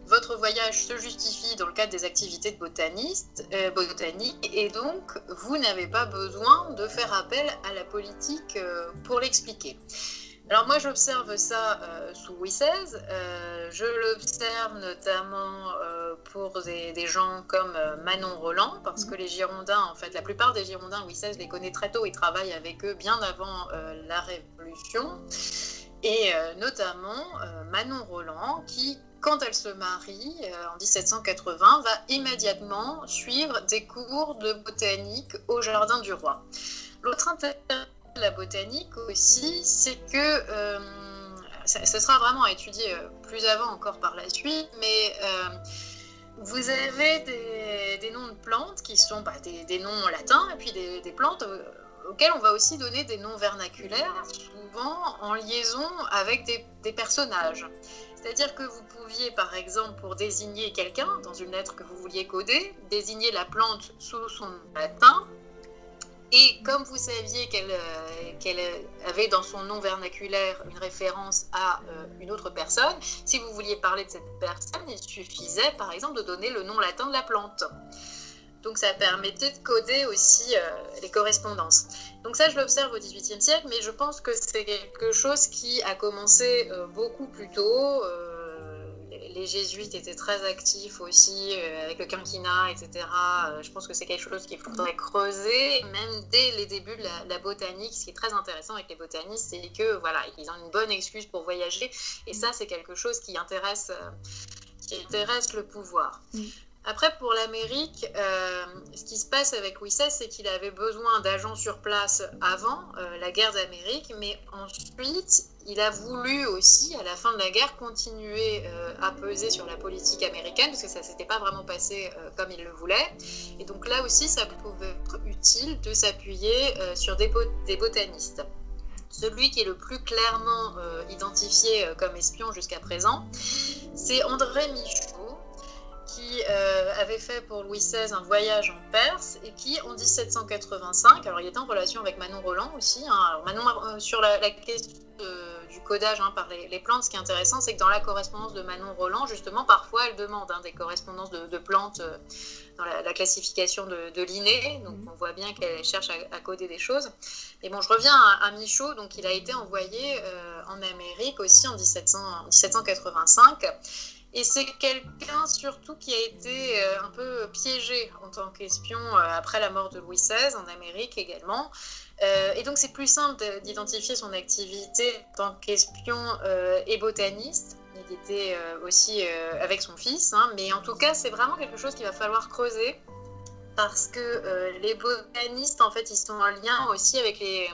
votre voyage se justifie dans le cadre des activités de botaniste, euh, botanique, et donc vous n'avez pas besoin de faire appel à la politique euh, pour l'expliquer. Alors moi j'observe ça euh, sous Louis XVI, je l'observe notamment pour des, gens comme Manon Roland, parce que les Girondins, en fait la plupart des Girondins, Louis XVI les connaît très tôt, il travaille avec eux bien avant la Révolution et euh, notamment euh, Manon Roland qui, quand elle se marie euh, en 1780, va immédiatement suivre des cours de botanique au Jardin du Roi. L'autre intérêt de la botanique aussi, c'est que ce sera vraiment à étudier plus avant encore par la suite, mais vous avez des, noms de plantes qui sont bah, des, noms latins et puis des, des plantes auxquels on va aussi donner des noms vernaculaires, souvent en liaison avec des, personnages. C'est-à-dire que vous pouviez, par exemple, pour désigner quelqu'un dans une lettre que vous vouliez coder, désigner la plante sous son latin. Et comme vous saviez qu'elle euh, avait dans son nom vernaculaire une référence à euh, une autre personne, si vous vouliez parler de cette personne, il suffisait, par exemple, de donner le nom latin de la plante. Donc ça permettait de coder aussi euh, les correspondances. Donc ça, je l'observe au XVIIIe siècle, mais je pense que c'est quelque chose qui a commencé euh, beaucoup plus tôt. Euh, les jésuites étaient très actifs aussi avec le quinquennat, etc. je pense que c'est quelque chose qu'il faudrait creuser, même dès les débuts de la, botanique. Ce qui est très intéressant avec les botanistes, c'est que voilà, ils ont une bonne excuse pour voyager, et ça, c'est quelque chose qui intéresse, qui intéresse le pouvoir. Après, pour l'Amérique, euh, ce qui se passe avec XVI, c'est qu'il avait besoin d'agents sur place avant euh, la guerre d'Amérique, mais ensuite, il a voulu aussi, à la fin de la guerre, continuer euh, à peser sur la politique américaine, parce que ça ne s'était pas vraiment passé comme il le voulait. Et donc là aussi, ça pouvait être utile de s'appuyer sur des, des, botanistes. Celui qui est le plus clairement identifié comme espion jusqu'à présent, c'est André Michaud qui euh, avait fait pour Louis XVI un voyage en Perse et qui, en 1785, alors il était en relation avec Manon Roland aussi. Hein. alors Manon, euh, sur la, question du codage hein, par les, plantes, ce qui est intéressant, c'est que dans la correspondance de Manon Roland, justement, parfois elle demande hein, des correspondances de, plantes euh, dans la, classification de, de Linné. Donc mhm. on voit bien qu'elle cherche à, coder des choses. Mais bon, je reviens à, Michaud. Donc il a été envoyé en Amérique aussi en 1700, 1785. Et c'est quelqu'un surtout qui a été euh, un peu piégé en tant qu'espion euh, après la mort de Louis XVI en Amérique également. Euh, et donc c'est plus simple d'identifier son activité en tant qu'espion et botaniste. Il était aussi avec son fils, hein. mais en tout cas c'est vraiment quelque chose qu'il va falloir creuser parce que les botanistes en fait ils sont en lien aussi avec les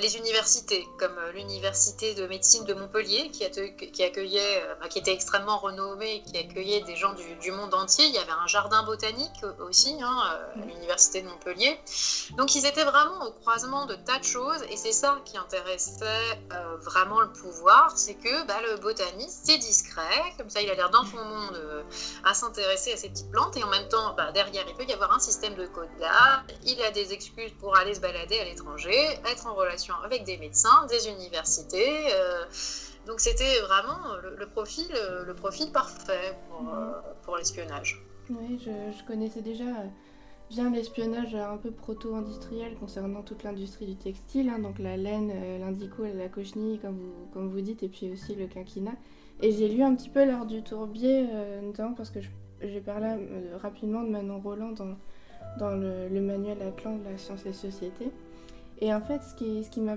les universités, comme euh, l'université de médecine de Montpellier, qui, qui accueillait, euh, qui était extrêmement renommée, qui accueillait des gens du, monde entier. Il y avait un jardin botanique aussi, hein, à l'université de Montpellier. Donc ils étaient vraiment au croisement de tas de choses, et c'est ça qui intéressait vraiment le pouvoir, c'est que bah, le botaniste, c'est discret, comme ça il a l'air dans son monde à s'intéresser à ces petites plantes, et en même temps, bah, derrière, il peut y avoir un système de code là, il a des excuses pour aller se balader à l'étranger, être en relation avec des médecins, des universités. Euh, donc c'était vraiment le, profil, le profil parfait pour, euh, pour l'espionnage. Oui, je, connaissais déjà euh, bien l'espionnage un peu proto-industriel concernant toute l'industrie du textile, hein, donc la laine, l'indico, la cochenille, comme vous, comme vous dites, et puis aussi le quinquina. Et j'ai lu un petit peu l'art du tourbier, notamment parce que j'ai parlé rapidement de Manon Roland dans, dans le, le manuel Atlan de la science et société. Et en fait, ce qui, ce qui m'a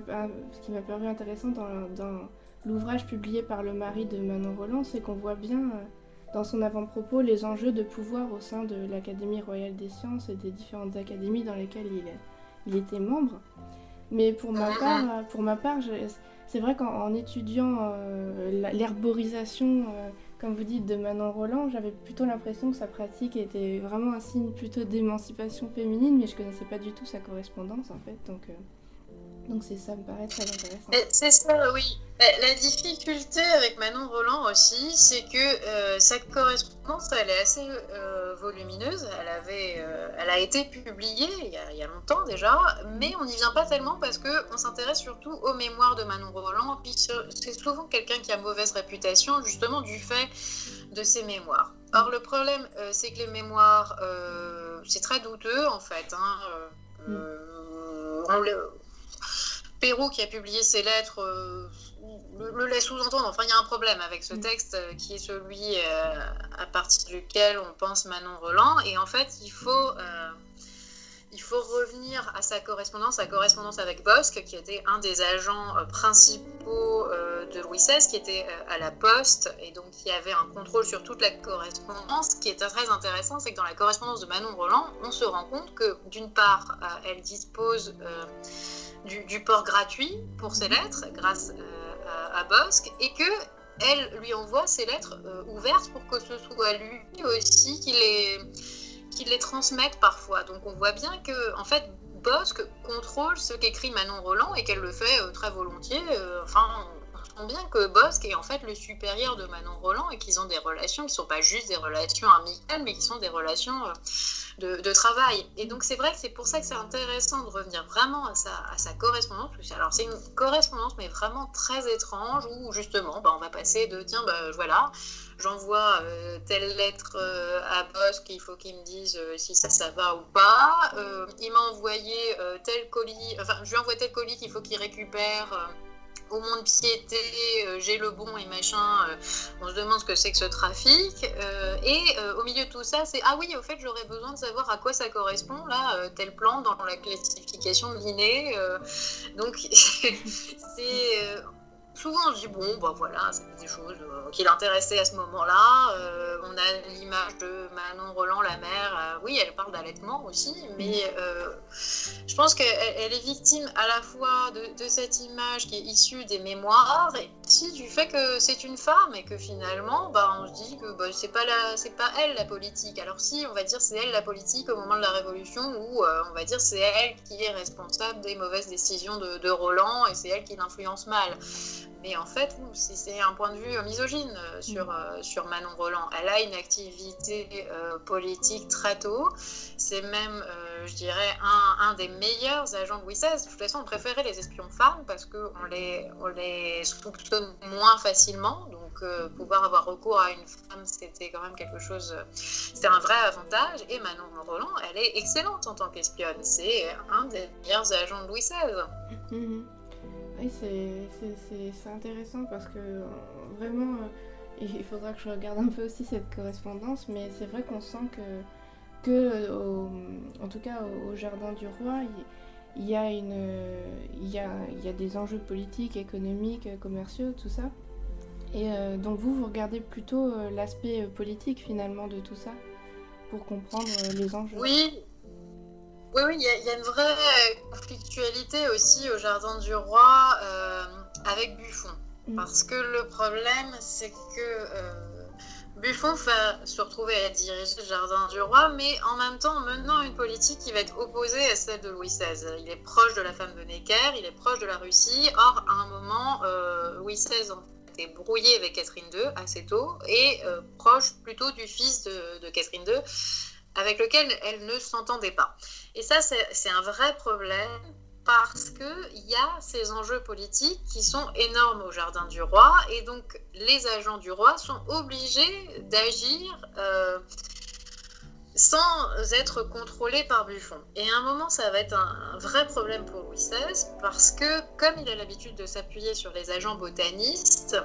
paru intéressant dans, l'ouvrage publié par le mari de Manon Roland, c'est qu'on voit bien euh, dans son avant-propos les enjeux de pouvoir au sein de l'Académie royale des sciences et des différentes académies dans lesquelles il, il était membre. Mais pour ma part, pour ma part c'est vrai qu'en étudiant euh, l'herborisation, euh, comme vous dites, de Manon Roland, j'avais plutôt l'impression que sa pratique était vraiment un signe plutôt d'émancipation féminine, mais je connaissais pas du tout sa correspondance en fait. Donc, Donc c'est ça me paraît très intéressant. C'est ça, oui. La difficulté avec Manon Roland aussi, c'est que euh, sa correspondance, elle est assez euh, volumineuse. Elle, avait, euh, elle a été publiée il y a, il y a, longtemps déjà, mais on n'y vient pas tellement parce qu'on s'intéresse surtout aux mémoires de Manon Roland. Puis c'est souvent quelqu'un qui a mauvaise réputation justement du fait de ses mémoires. Or, le problème, c'est que les mémoires, c'est très douteux en fait. Hein, mm. on le, Pérou qui a publié ses lettres euh, le, laisse sous-entendre. Enfin, il y a un problème avec ce mm. texte euh, qui est celui euh, à partir duquel on pense Manon Roland. Et en fait, il faut, il faut revenir à sa correspondance, sa correspondance avec Bosque, qui était un des agents principaux de Louis XVI, qui était à la poste et donc qui avait un contrôle sur toute la correspondance. Ce qui est très intéressant, c'est que dans la correspondance de Manon Roland, on se rend compte que d'une part, elle dispose du, port gratuit pour ses lettres grâce euh, à, Bosque et que elle lui envoie ses lettres euh, ouvertes pour que ce soit lui aussi qui les, qui les transmette parfois. Donc on voit bien que en fait Bosque contrôle ce qu'écrit Manon Roland et qu'elle le fait euh, très volontiers. enfin, bien que Bosque est en fait le supérieur de Manon Roland et qu'ils ont des relations qui ne sont pas juste des relations amicales, mais qui sont des relations euh, de, travail. Et donc c'est vrai que c'est pour ça que c'est intéressant de revenir vraiment à sa, correspondance. Alors c'est une correspondance, mais vraiment très étrange, où justement, bah, on va passer de, tiens, bah, voilà, j'envoie euh, telle lettre euh, à Bosque, il faut qu'il me dise si ça, ça va ou pas. il m'a envoyé tel colis, enfin, je lui envoie tel colis qu'il faut qu'il récupère au monde piété, euh, j'ai le bon et machin, euh, on se demande ce que c'est que ce trafic. Euh, et au milieu de tout ça, c'est ah oui, au fait, j'aurais besoin de savoir à quoi ça correspond, là, tel plan dans la classification de l'inné. donc, [LAUGHS] c'est souvent on se dit bon bah voilà c'est des choses euh, qui l'intéressaient à ce moment-là euh, on a l'image de Manon Roland la mère euh, oui elle parle d'allaitement aussi mais je pense qu'elle est victime à la fois de, cette image qui est issue des mémoires et aussi du fait que c'est une femme et que finalement bah, on se dit que bah, c'est pas la c'est pas elle la politique. Alors si on va dire c'est elle la politique au moment de la révolution ou on va dire c'est elle qui est responsable des mauvaises décisions de, de Roland et c'est elle qui l'influence mal mais en fait, c'est un point de vue misogyne euh, sur, mm. euh, sur Manon Roland. Elle a une activité euh, politique très tôt. C'est même, je dirais, un, un, des meilleurs agents de Louis XVI. De toute façon, on préférait les espions femmes parce qu'on les, on les soupçonne moins facilement. Donc, pouvoir avoir recours à une femme, c'était quand même quelque chose. C'est un vrai avantage. Et Manon Roland, elle est excellente en tant qu'espionne. C'est un des meilleurs agents de Louis XVI. Oui, c'est intéressant parce que vraiment, euh, il faudra que je regarde un peu aussi cette correspondance, mais c'est vrai qu'on sent que, que en tout cas au, Jardin du Roi, il, y a une, il, y a, il y a des enjeux politiques, économiques, commerciaux, tout ça. Et euh, donc vous, vous regardez plutôt euh, l'aspect politique finalement de tout ça pour comprendre les enjeux. Oui, oui, oui, il y, a une vraie conflictualité aussi au Jardin du Roi euh, avec Buffon. Mm. Parce que le problème, c'est que euh, Buffon va se retrouver à diriger le Jardin du Roi, mais en même temps en menant une politique qui va être opposée à celle de Louis XVI. Il est proche de la femme de Necker, il est proche de la Russie. Or, à un moment, euh, Louis XVI est brouillé avec Catherine II assez tôt et proche plutôt du fils de, de Catherine II avec lequel elle ne s'entendait pas. Et ça, c'est un vrai problème parce qu'il y a ces enjeux politiques qui sont énormes au Jardin du Roi, et donc les agents du roi sont obligés d'agir euh, sans être contrôlés par Buffon. Et à un moment, ça va être un, vrai problème pour Louis XVI, parce que comme il a l'habitude de s'appuyer sur les agents botanistes,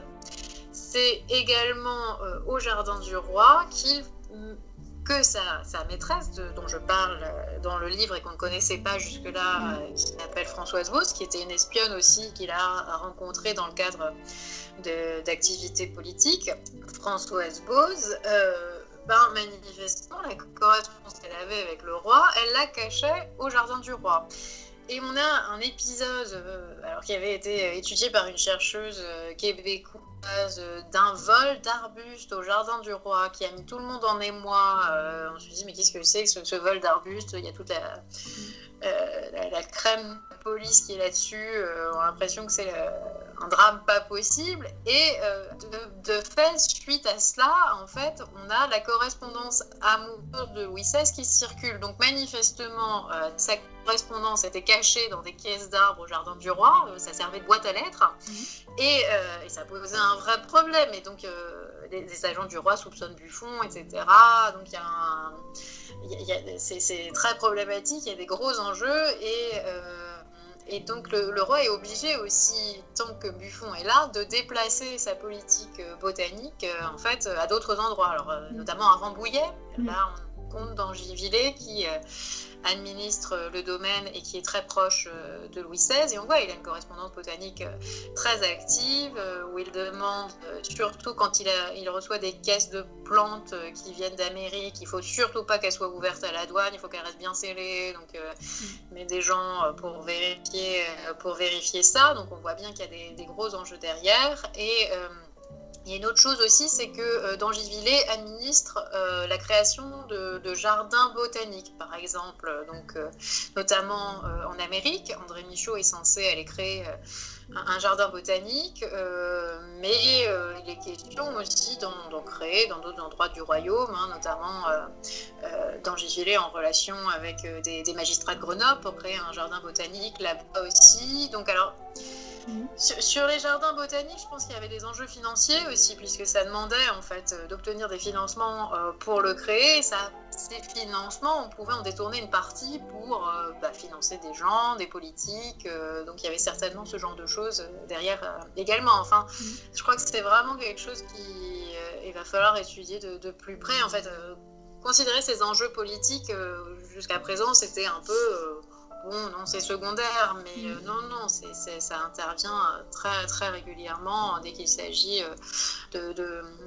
c'est également euh, au Jardin du Roi qu'il que sa, maîtresse, dont je parle euh, dans le livre et qu'on ne connaissait pas jusque-là, euh, qui s'appelle Françoise Bose, qui était une espionne aussi qu'il a rencontrée dans le cadre d'activités politiques. Françoise Bose, euh, ben, manifestement, la correspondance qu'elle avait avec le roi, elle la cachait au jardin du roi. Et on a un épisode alors, qui avait été étudié par une chercheuse québécoise d'un vol d'arbustes au jardin du roi qui a mis tout le monde en émoi. Euh, on se dit mais qu'est-ce que c'est que ce, vol d'arbustes Il y a toute la, euh, crème police qui est là-dessus on a l'impression que c'est un drame pas possible. Et de, fait, suite à cela, en fait, on a la correspondance amoureuse de Louis XVI qui circule. Donc manifestement, sa correspondance était cachée dans des caisses d'arbres au jardin du roi. ça servait de boîte à lettres. Mhm. Et, et, ça posait un vrai problème. Et donc des, agents du roi soupçonnent Buffon, etc. Donc il y a un, c'est très problématique, il y a des gros enjeux et, euh, et donc le, roi est obligé aussi, tant que Buffon est là, de déplacer sa politique euh, botanique euh, en fait à d'autres endroits, alors notamment à Rambouillet. Mm. Là, on compte dans Givillet qui administre le domaine et qui est très proche euh, de Louis XVI. Et on voit, il a une correspondance botanique euh, très active euh, où il demande, surtout quand il, il reçoit des caisses de plantes qui viennent d'Amérique, il faut surtout pas qu'elles soient ouvertes à la douane, il faut qu'elles restent bien scellées. Donc, il met des gens pour vérifier, pour vérifier ça. Donc, on voit bien qu'il y a des, des, gros enjeux derrière. Et il y a une autre chose aussi, c'est que euh, Dangivillers administre euh, la création de, jardins botaniques, par exemple, donc euh, notamment en Amérique. André Michaud est censé aller créer un, jardin botanique, mais il est question aussi d'en créer dans d'autres endroits du royaume, hein, notamment Dangivillers en relation avec des, des, magistrats de Grenoble pour créer un jardin botanique là-bas aussi. Donc alors Mhm. Sur, les jardins botaniques, je pense qu'il y avait des enjeux financiers aussi, puisque ça demandait en fait euh, d'obtenir des financements euh, pour le créer. Ça, ces financements, on pouvait en détourner une partie pour euh, bah, financer des gens, des politiques. donc il y avait certainement ce genre de choses derrière également. Enfin, mhm. je crois que c'est vraiment quelque chose qui il va falloir étudier de, de plus près. En fait, considérer ces enjeux politiques jusqu'à présent, c'était un peu bon, non, c'est secondaire, mais euh, non, non, ça intervient euh, très, très régulièrement dès qu'il s'agit euh,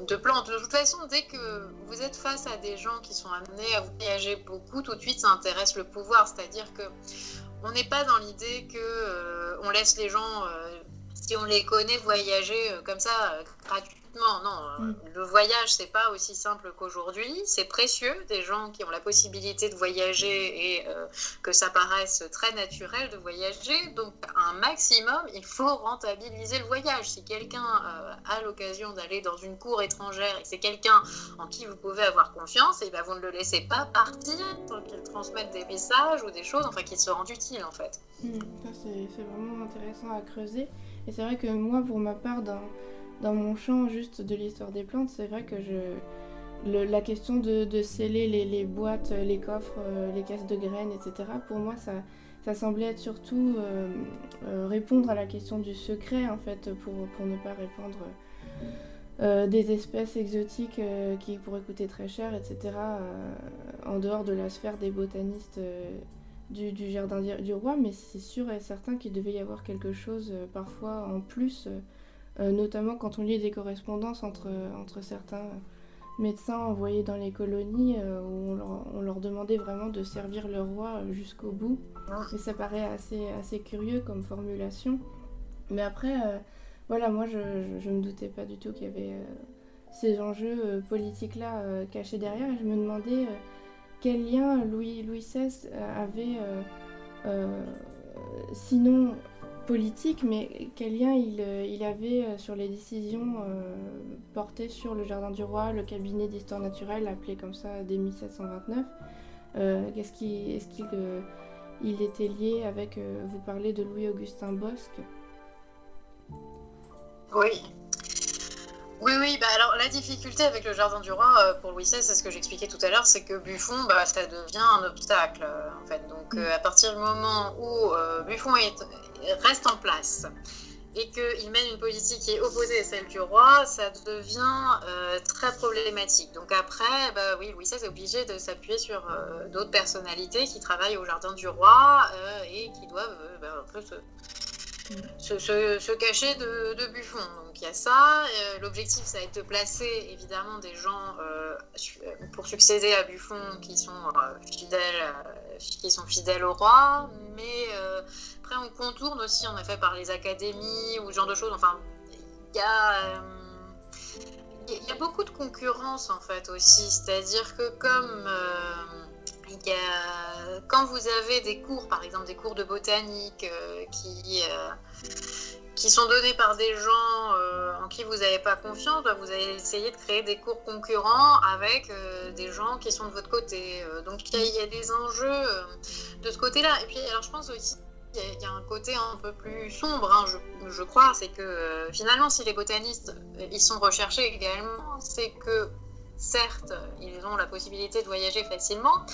de, plantes. De toute façon, dès que vous êtes face à des gens qui sont amenés à voyager beaucoup, tout de suite, ça intéresse le pouvoir. C'est-à-dire que on n'est pas dans l'idée que on laisse les gens, si on les connaît, voyager comme ça gratuitement non, non. Mm. Le voyage, c'est pas aussi simple qu'aujourd'hui. C'est précieux, des gens qui ont la possibilité de voyager et euh, que ça paraisse très naturel de voyager. Donc, un maximum, il faut rentabiliser le voyage. Si quelqu'un euh, a l'occasion d'aller dans une cour étrangère et c'est quelqu'un en qui vous pouvez avoir confiance, et eh ben vous ne le laissez pas partir tant qu'il transmette des messages ou des choses, enfin qu'il se rende utile en fait. Mm. c'est vraiment intéressant à creuser. Et c'est vrai que moi, pour ma part, dans dans mon champ juste de l'histoire des plantes, c'est vrai que je, la question de, sceller les, boîtes, les coffres, euh, les caisses de graines, etc., pour moi, ça, ça semblait être surtout euh, euh, répondre à la question du secret, en fait, pour, pour ne pas répandre des espèces exotiques qui pourraient coûter très cher, etc., en dehors de la sphère des botanistes du, jardin du roi, mais c'est sûr et certain qu'il devait y avoir quelque chose parfois en plus euh, notamment quand on lit des correspondances entre, entre certains médecins envoyés dans les colonies euh, où on leur, demandait vraiment de servir le roi jusqu'au bout. Et ça paraît assez, assez curieux comme formulation. Mais après, euh, voilà, moi je, ne me doutais pas du tout qu'il y avait ces enjeux politiques-là cachés derrière et je me demandais quel lien Louis, Louis XVI avait, sinon politique, mais quel lien il, euh, il avait euh, sur les décisions euh, portées sur le Jardin du Roi, le cabinet d'histoire naturelle, appelé comme ça dès 1729 Qu'est-ce qui, Est-ce qu'il il était lié avec, vous parlez de Louis-Augustin Bosque? Oui. Oui, oui, bah alors la difficulté avec le Jardin du Roi pour Louis XVI, c'est ce que j'expliquais tout à l'heure, c'est que Buffon, bah, ça devient un obstacle en fait. Donc mm. à partir du moment où Buffon est, reste en place et qu'il mène une politique qui est opposée à celle du roi, ça devient euh, très problématique. Donc après, bah oui, Louis XVI est obligé de s'appuyer sur euh, d'autres personnalités qui travaillent au jardin du roi euh, et qui doivent bah, un peu se, se, cacher de, Buffon. Donc il y a ça. L'objectif, ça va être de placer évidemment des gens pour succéder à Buffon qui sont fidèles, qui sont fidèles au roi, mais après, on contourne aussi, en effet, par les académies ou ce genre de choses. Enfin, il y a beaucoup de concurrence en fait aussi, c'est-à-dire que comme, euh, quand vous avez des cours, par exemple des cours de botanique qui qui sont donnés par des gens euh, en qui vous n'avez pas confiance, bah, vous allez essayer de créer des cours concurrents avec euh, des gens qui sont de votre côté. Euh, donc il y, a des enjeux de ce côté-là. Et puis alors je pense aussi il y, a un côté un peu plus sombre, hein, je, je, crois, c'est que finalement si les botanistes ils sont recherchés également, c'est que Certes, ils ont la possibilité de voyager facilement,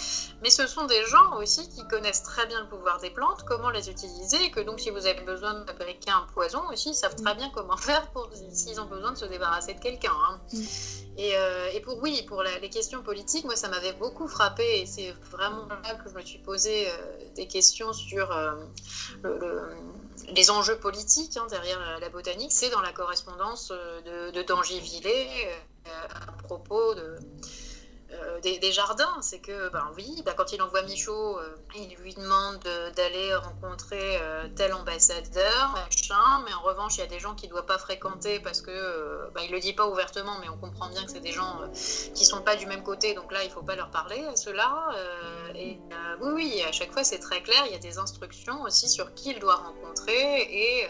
mais ce sont des gens aussi qui connaissent très bien le pouvoir des plantes, comment les utiliser, et que donc si vous avez besoin de fabriquer un poison aussi, ils savent très bien comment [LAUGHS] faire pour s'ils ont besoin de se débarrasser de quelqu'un. Hein. Mm. Euh, et, pour oui, pour les questions politiques, moi ça m'avait beaucoup frappé, et c'est vraiment là que je me suis posé euh, des questions sur euh, les enjeux politiques hein, derrière la botanique, c'est dans la correspondance de, de à propos euh, des, jardins. C'est que, ben oui, ben, quand il envoie Michaud, euh, il lui demande d'aller rencontrer euh, tel ambassadeur, machin, mais en revanche, il y a des gens qu'il ne doit pas fréquenter parce que, ben, il le dit pas ouvertement, mais on comprend bien que c'est des gens qui sont pas du même côté, donc là, il faut pas leur parler à ceux-là. et oui, oui, à chaque fois, c'est très clair, il y a des instructions aussi sur qui il doit rencontrer et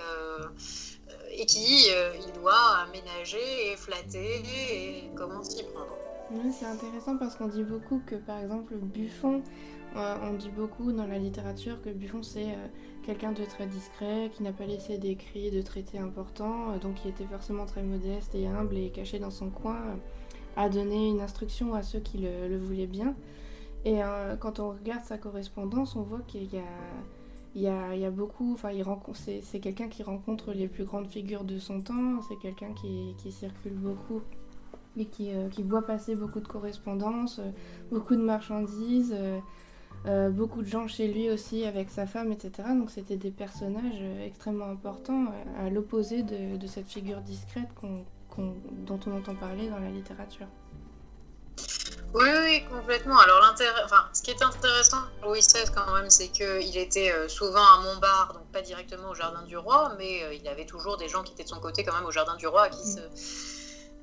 et qui euh, il doit aménager et flatter et comment s'y prendre. c'est intéressant parce qu'on dit beaucoup que par exemple Buffon, euh, on dit beaucoup dans la littérature que Buffon c'est euh, quelqu'un de très discret, qui n'a pas laissé d'écrits, de traités importants, donc qui était forcément très modeste et humble et caché dans son coin, à donner une instruction à ceux qui le voulaient bien. Et quand on regarde sa correspondance, on voit qu'il y a il y a, beaucoup, enfin, c'est quelqu'un qui rencontre les plus grandes figures de son temps, c'est quelqu'un qui, circule beaucoup et qui, euh, qui, voit passer beaucoup de correspondances, euh, beaucoup de marchandises, euh, beaucoup de gens chez lui aussi avec sa femme, etc. Donc c'était des personnages extrêmement importants à l'opposé de, cette figure discrète dont on entend parler dans la littérature. Oui, oui, complètement. Alors, l'intérêt, enfin, ce qui est intéressant pour Louis XVI quand même, c'est qu'il était euh, souvent à Montbard, donc pas directement au Jardin du Roi, mais euh, il avait toujours des gens qui étaient de son côté quand même au Jardin du Roi, qui, se,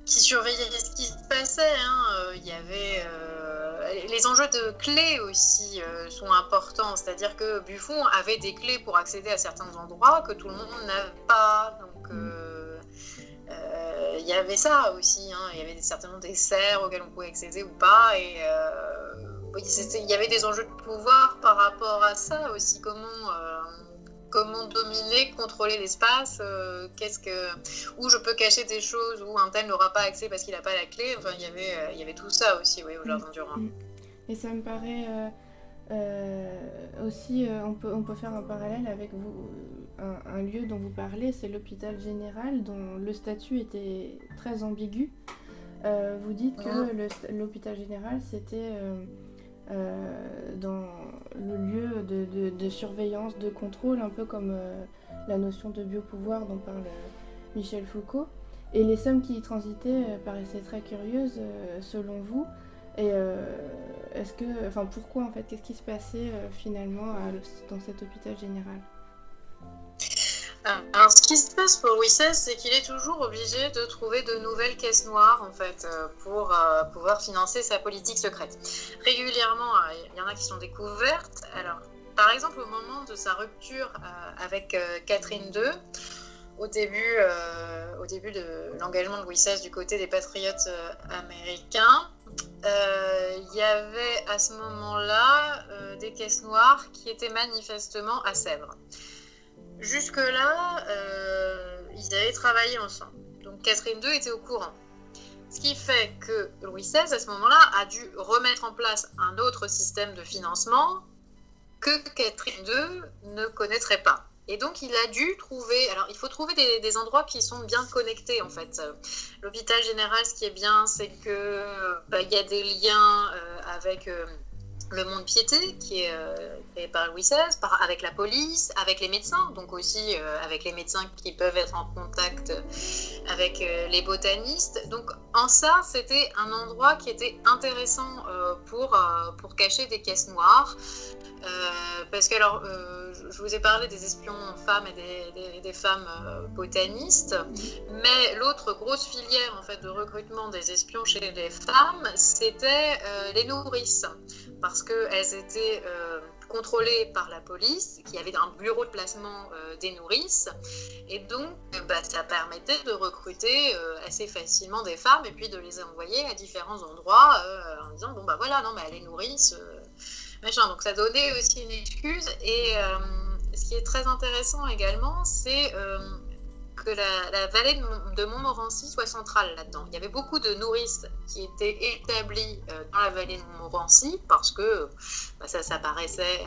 qui surveillaient ce qui se passait. Hein. Euh, il y avait les enjeux de clés aussi sont importants, c'est-à-dire que Buffon avait des clés pour accéder à certains endroits que tout le monde n'avait pas. Donc il y avait ça aussi. Hein. Il y avait certainement des serres auxquelles on pouvait accéder ou pas. Et euh, il y avait des enjeux de pouvoir par rapport à ça aussi. Comment, euh, comment dominer, contrôler l'espace euh, que où je peux cacher des choses où un tel n'aura pas accès parce qu'il n'a pas la clé. Enfin, il y avait, y avait tout ça aussi, oui, au jardin du Rhin. Et ça me paraît aussi, on peut, on peut faire un parallèle avec vous un, lieu dont vous parlez, c'est l'hôpital général, dont le statut était très ambigu. Euh, vous dites que l'hôpital général, c'était euh, euh, dans le lieu de, surveillance, de contrôle, un peu comme la notion de biopouvoir dont parle Michel Foucault. Et les sommes qui y transitaient paraissaient très curieuses, selon vous. Et est-ce que, enfin, pourquoi en fait, qu'est-ce qui se passait finalement dans cet hôpital général? Ah, alors, ce qui se passe pour Louis XVI, c'est qu'il est toujours obligé de trouver de nouvelles caisses noires, en fait, euh, pour euh, pouvoir financer sa politique secrète. Régulièrement, euh, il y en a qui sont découvertes. Alors, par exemple, au moment de sa rupture avec Catherine II, au début, au début de l'engagement de Louis XVI du côté des patriotes américains, il y avait à ce moment-là des caisses noires qui étaient manifestement à Sèvres. Jusque-là, euh, ils avaient travaillé ensemble. Donc Catherine II était au courant. Ce qui fait que Louis XVI, à ce moment-là, a dû remettre en place un autre système de financement que Catherine II ne connaîtrait pas. Et donc, il a dû trouver. Alors, il faut trouver des, endroits qui sont bien connectés, en fait. L'hôpital général, ce qui est bien, c'est que bah, il y a des liens euh, avec. Euh, le monde piété qui est euh, par Louis XVI, avec la police, avec les médecins, donc aussi euh, avec les médecins qui peuvent être en contact avec euh, les botanistes. Donc en ça, c'était un endroit qui était intéressant pour, pour cacher des caisses noires. parce que, alors, je vous ai parlé des espions femmes et des, femmes botanistes, mais l'autre grosse filière en fait, de recrutement des espions chez les femmes, c'était les nourrices, parce qu'elles étaient contrôlée par la police, qui avait un bureau de placement euh, des nourrices. Et donc, euh, bah, ça permettait de recruter euh, assez facilement des femmes et puis de les envoyer à différents endroits en disant, bon, bah voilà, non, mais elle est nourrice, machin. Donc, ça donnait aussi une excuse. Et ce qui est très intéressant également, c'est que la, vallée de, Montmorency soit centrale là-dedans. Il y avait beaucoup de nourrices qui étaient établies euh, dans la vallée de Montmorency parce que bah, ça, ça, paraissait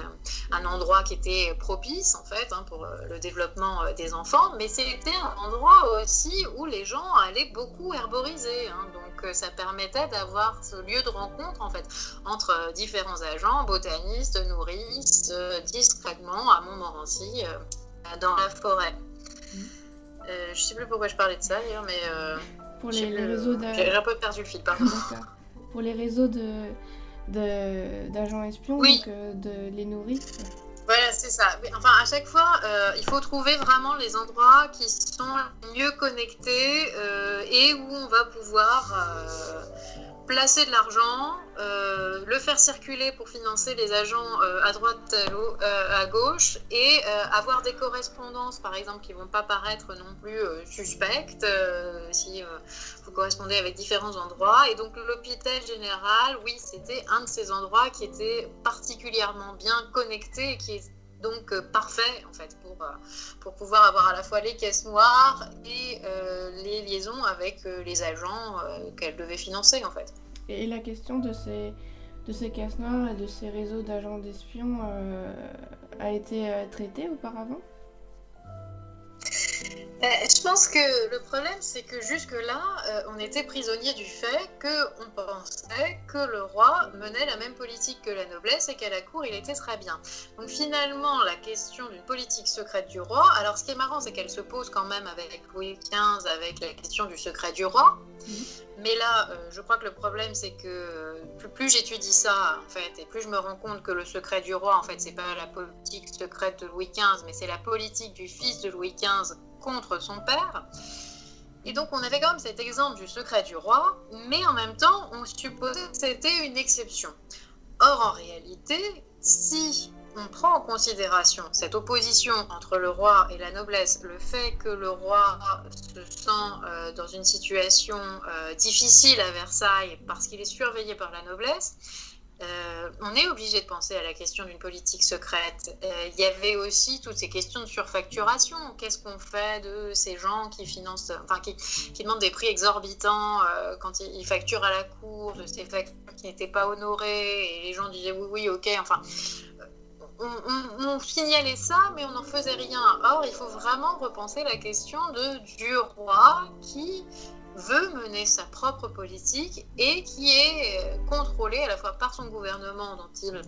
un endroit qui était propice en fait hein, pour euh, le développement euh, des enfants, mais c'était un endroit aussi où les gens allaient beaucoup herboriser. Hein. donc ça permettait d'avoir ce lieu de rencontre en fait entre différents agents, botanistes, nourrices, discrètement à Montmorency, dans la forêt. Euh, je sais plus pourquoi je parlais de ça d'ailleurs, mais. Euh, pour les, réseaux J'ai un peu perdu le fil, pardon. Pour les réseaux de d'agents espions, donc euh, de les nourrices. Voilà, c'est ça. Enfin, à chaque fois, il faut trouver vraiment les endroits qui sont mieux connectés et où on va pouvoir placer de l'argent, euh, le faire circuler pour financer les agents euh, à droite, à, euh, gauche, et avoir des correspondances, par exemple, qui ne vont pas paraître non plus suspectes si vous correspondez avec différents endroits. Et donc l'hôpital général, oui, c'était un de ces endroits qui était particulièrement bien connecté et qui donc euh, parfait en fait pour, euh, pour pouvoir avoir à la fois les caisses noires et euh, les liaisons avec les agents qu'elle devait financer en fait. Et la question de ces, de ces caisses noires et de ces réseaux d'agents d'espions a été traitée auparavant? Je pense que le problème, c'est que jusque-là, on était prisonnier du fait qu'on pensait que le roi menait la même politique que la noblesse et qu'à la cour, il était très bien. Donc finalement, la question d'une politique secrète du roi, alors ce qui est marrant, c'est qu'elle se pose quand même avec Louis XV, avec la question du secret du roi. Mhm. Mais là, euh, je crois que le problème, c'est que plus, j'étudie ça, en fait, et plus je me rends compte que le secret du roi, en fait, c'est pas la politique secrète de Louis XV, mais c'est la politique du fils de Louis XV contre son père. Et donc on avait quand même cet exemple du secret du roi, mais en même temps on supposait que c'était une exception. Or en réalité, si on prend en considération cette opposition entre le roi et la noblesse, le fait que le roi se sent euh, dans une situation euh, difficile à Versailles parce qu'il est surveillé par la noblesse, euh, on est obligé de penser à la question d'une politique secrète. Euh, il y avait aussi toutes ces questions de surfacturation. Qu'est-ce qu'on fait de ces gens qui financent, enfin qui, demandent des prix exorbitants euh, quand ils, facturent à la cour, de ces factures qui n'étaient pas honorées et les gens disaient oui, oui, ok. Enfin, on, on, signalait ça, mais on n'en faisait rien. Or, il faut vraiment repenser la question de du roi qui veut mener sa propre politique et qui est euh, contrôlé à la fois par son gouvernement dont il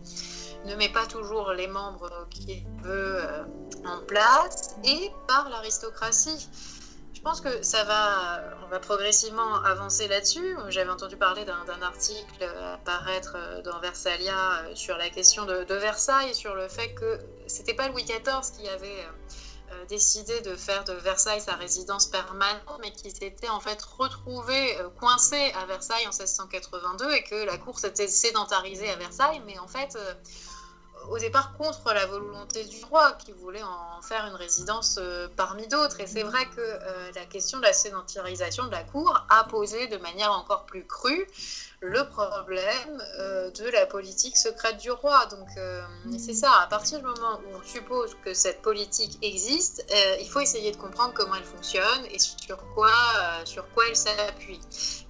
ne met pas toujours les membres qu'il veut euh, en place et par l'aristocratie. Je pense que ça va, on va progressivement avancer là-dessus. J'avais entendu parler d'un article apparaître euh, dans Versailles sur la question de, de Versailles, sur le fait que c'était pas Louis XIV qui avait décidé de faire de Versailles sa résidence permanente, mais qui s'était en fait retrouvé euh, coincé à Versailles en 1682 et que la cour s'était sédentarisée à Versailles, mais en fait euh, au départ contre la volonté du roi qui voulait en faire une résidence parmi d'autres. Et c'est vrai que la question de la sédentarisation de la cour a posé de manière encore plus crue le problème euh, de la politique secrète du roi. Donc euh, c'est ça, à partir du moment où on suppose que cette politique existe, euh, il faut essayer de comprendre comment elle fonctionne et sur quoi, sur quoi elle s'appuie.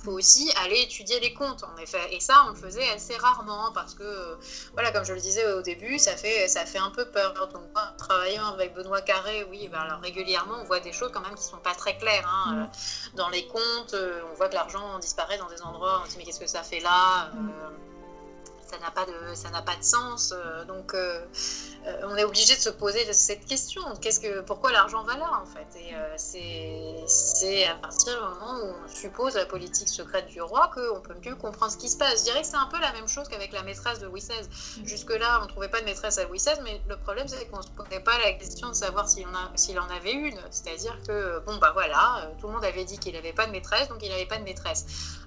Il faut aussi aller étudier les comptes, en effet. Et ça, on le faisait assez rarement parce que, voilà, comme je le disais au début, ça fait, ça fait un peu peur. Donc, travaillant avec Benoît Carré, oui, ben, alors, régulièrement, on voit des choses quand même qui ne sont pas très claires. Hein. Mm. Dans les comptes, on voit que l'argent disparaît dans des endroits, on se dit mais qu'est-ce que ça fait là. Euh, ça n'a pas de ça n'a pas de sens. donc on est obligé de se poser cette question. Qu'est-ce que pourquoi l'argent va là en fait? Et c'est à partir du moment où on suppose la politique secrète du roi qu'on peut mieux comprendre ce qui se passe. Je dirais que c'est un peu la même chose qu'avec la maîtresse de Louis XVI. Mm. Jusque là, on trouvait pas de maîtresse à Louis XVI, mais le problème c'est qu'on se posait pas la question de savoir s'il en, en avait une. C'est-à-dire que bon bah voilà, tout le monde avait dit qu'il n'avait pas de maîtresse, donc il n'avait pas de maîtresse.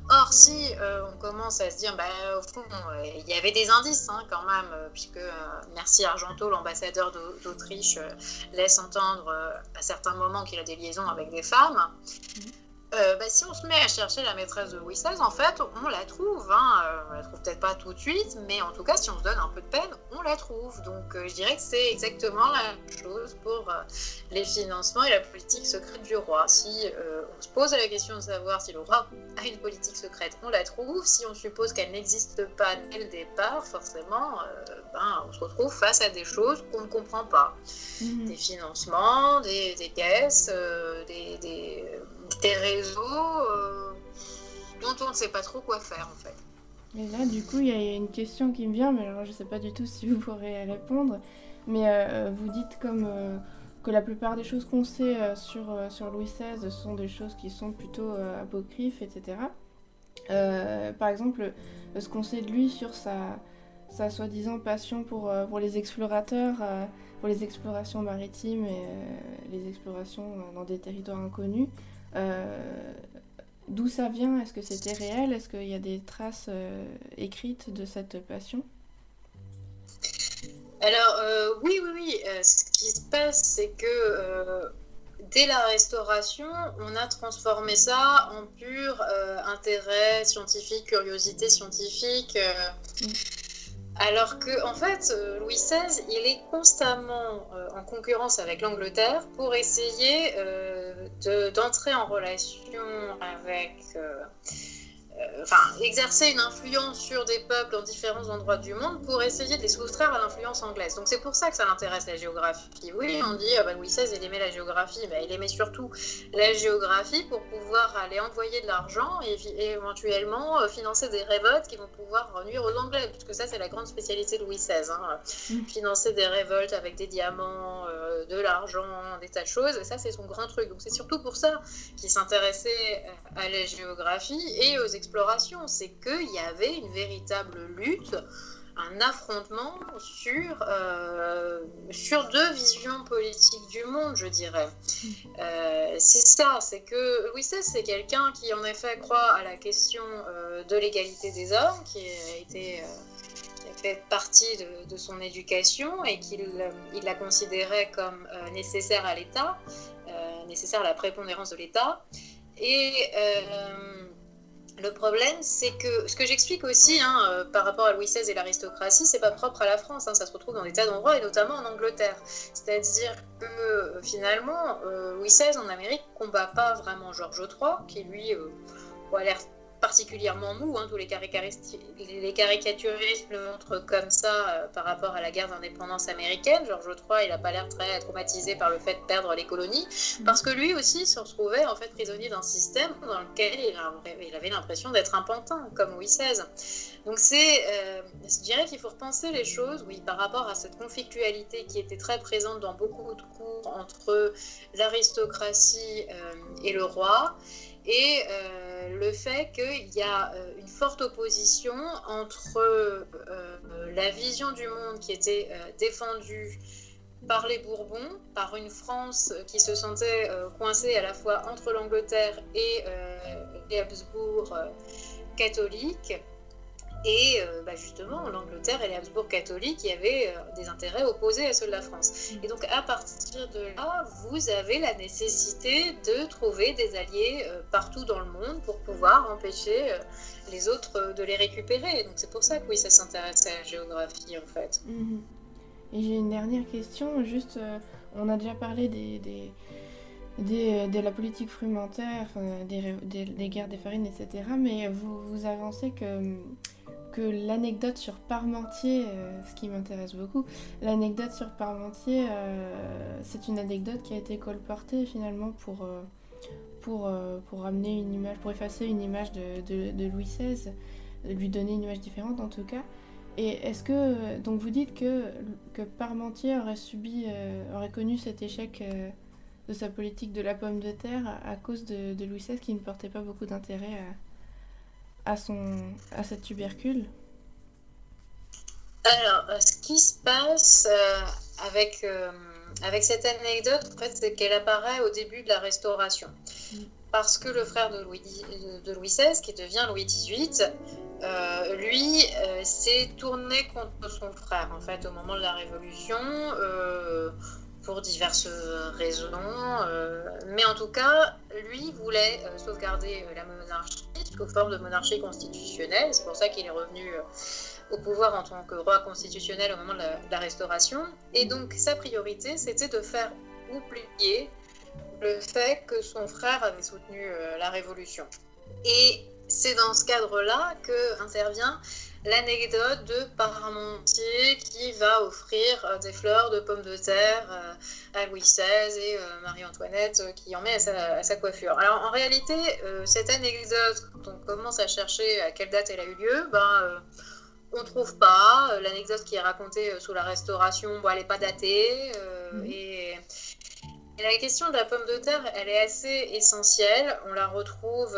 Or, si euh, on commence à se dire, bah, au fond, euh, il y avait des indices hein, quand même, euh, puisque Merci Argento, l'ambassadeur d'Autriche, laisse entendre à certains moments qu'il a des liaisons avec des femmes. Mhm. Euh, bah, si on se met à chercher la maîtresse de Louis XVI, en fait, on la trouve. Hein. Euh, on la trouve peut-être pas tout de suite, mais en tout cas, si on se donne un peu de peine, on la trouve. Donc, euh, je dirais que c'est exactement la même chose pour les financements et la politique secrète du roi. Si on se pose la question de savoir si le roi a une politique secrète, on la trouve. Si on suppose qu'elle n'existe pas dès le départ, forcément, ben, on se retrouve face à des choses qu'on ne comprend pas. Mhm. Des financements, des, caisses, des des réseaux euh, dont on ne sait pas trop quoi faire en fait. Et là, du coup, il y a une question qui me vient, mais alors je ne sais pas du tout si vous pourrez répondre. Mais euh, vous dites comme euh, que la plupart des choses qu'on sait sur, sur Louis XVI sont des choses qui sont plutôt apocryphes, etc. par exemple, ce qu'on sait de lui sur sa, sa soi-disant passion pour, pour les explorateurs, pour les explorations maritimes et les explorations dans des territoires inconnus. Euh, d'où ça vient? Est-ce que c'était réel? Est-ce qu'il y a des traces euh, écrites de cette passion? Alors euh, oui, oui, oui. ce qui se passe, c'est que dès la restauration, on a transformé ça en pur intérêt scientifique, curiosité scientifique. Alors que, en fait, euh, Louis XVI, il est constamment euh, en concurrence avec l'Angleterre pour essayer euh, d'entrer en relation avec enfin, exercer une influence sur des peuples dans différents endroits du monde pour essayer de les soustraire à l'influence anglaise. Donc c'est pour ça que ça l'intéresse la géographie. Oui, on dit, ah bah, Louis XVI, il aimait la géographie, mais il aimait surtout la géographie pour pouvoir aller envoyer de l'argent et, éventuellement euh, financer des révoltes qui vont pouvoir nuire aux Anglais, puisque ça c'est la grande spécialité de Louis XVI. Hein. Mm. Financer des révoltes avec des diamants, euh, de l'argent, des tas de choses, et ça c'est son grand truc. Donc c'est surtout pour ça qu'il s'intéressait à la géographie et aux exploration, c'est qu'il y avait une véritable lutte, un affrontement sur, euh, sur deux visions politiques du monde, je dirais. Euh, c'est ça, c'est que Louis XVI, c'est quelqu'un qui en effet croit à la question euh, de l'égalité des hommes, qui a été fait partie de, de son éducation et qu'il il la considérait comme nécessaire à l'État, nécessaire à la prépondérance de l'État. Et le problème, c'est que ce que j'explique aussi hein, euh, par rapport à Louis XVI et l'aristocratie, c'est pas propre à la France. Hein, ça se retrouve dans des tas d'endroits et notamment en Angleterre. C'est-à-dire que euh, finalement, euh, Louis XVI en Amérique combat pas vraiment Georges III, qui lui a l'air particulièrement mou. Hein, tous les, les, caricaturistes le montrent comme ça euh, par rapport à la guerre d'indépendance américaine. Georges III, il n'a pas l'air très traumatisé par le fait de perdre les colonies, parce que lui aussi se retrouvait en fait prisonnier d'un système dans lequel il, avait l'impression d'être un pantin, comme Louis XVI. Donc c'est, euh, je dirais qu'il faut repenser les choses, oui, par rapport à cette conflictualité qui était très présente dans beaucoup de cours entre l'aristocratie euh, et le roi et euh, le fait qu'il y a euh, une forte opposition entre euh, la vision du monde qui était défendue par les Bourbons, par une France qui se sentait coincée à la fois entre l'Angleterre et les Habsbourg catholiques, et euh, bah, justement, l'Angleterre et les Habsbourg catholiques, il y avait euh, des intérêts opposés à ceux de la France. Et donc, à partir de là, vous avez la nécessité de trouver des alliés euh, partout dans le monde pour pouvoir empêcher les autres de les récupérer. Donc, c'est pour ça que oui, ça s'intéresse à la géographie, en fait. Mhm. Et j'ai une dernière question. Juste, on a déjà parlé des, des de la politique frumentaire, des, des, guerres des farines, etc. Mais vous, vous avancez que l'anecdote sur Parmentier, euh, ce qui m'intéresse beaucoup, l'anecdote sur Parmentier, euh, c'est une anecdote qui a été colportée finalement pour, euh, pour, pour une image, pour effacer une image de, Louis XVI, lui donner une image différente en tout cas. Et est-ce que donc vous dites que que Parmentier aurait subi aurait connu cet échec de sa politique de la pomme de terre à, cause de, de, Louis XVI qui ne portait pas beaucoup d'intérêt à, à, son à cette tubercule Alors, ce qui se passe avec avec cette anecdote, en fait, c'est qu'elle apparaît au début de la Restauration. Mm. Parce que le frère de Louis, de Louis XVI, qui devient Louis XVIII, euh, lui euh, s'est tourné contre son frère, en fait, au moment de la Révolution, euh, pour diverses raisons. mais en tout cas, lui voulait sauvegarder la monarchie sous forme de monarchie constitutionnelle. C'est pour ça qu'il est revenu au pouvoir en tant que roi constitutionnel au moment de la, Restauration. Et donc sa priorité, c'était de faire oublier le fait que son frère avait soutenu euh, la Révolution. Et c'est dans ce cadre-là que intervient l'anecdote de Parmentier qui va offrir euh, des fleurs de pommes de terre euh, à Louis XVI et Marie-Antoinette qui en met à sa, coiffure. Alors en réalité, cette anecdote, quand on commence à chercher à quelle date elle a eu lieu, ben, on trouve pas. Euh, l'anecdote qui est racontée euh, sous la restauration, bon, elle n'est pas datée. Euh, mhm. et, la question de la pomme de terre, elle est assez essentielle. On la retrouve.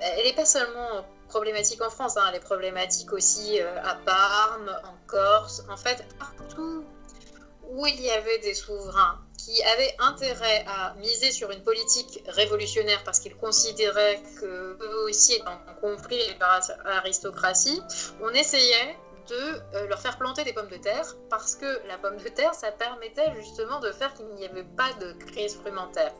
elle n'est pas seulement problématique en France, hein, elle est problématique aussi à Parme, en Corse. En fait, partout où il y avait des souverains qui avaient intérêt à miser sur une politique révolutionnaire parce qu'ils considéraient que aussi étant compris par l'aristocratie, on essayait de euh, leur faire planter des pommes de terre parce que la pomme de terre, ça permettait justement de faire qu'il n'y avait pas de crise frumentaire.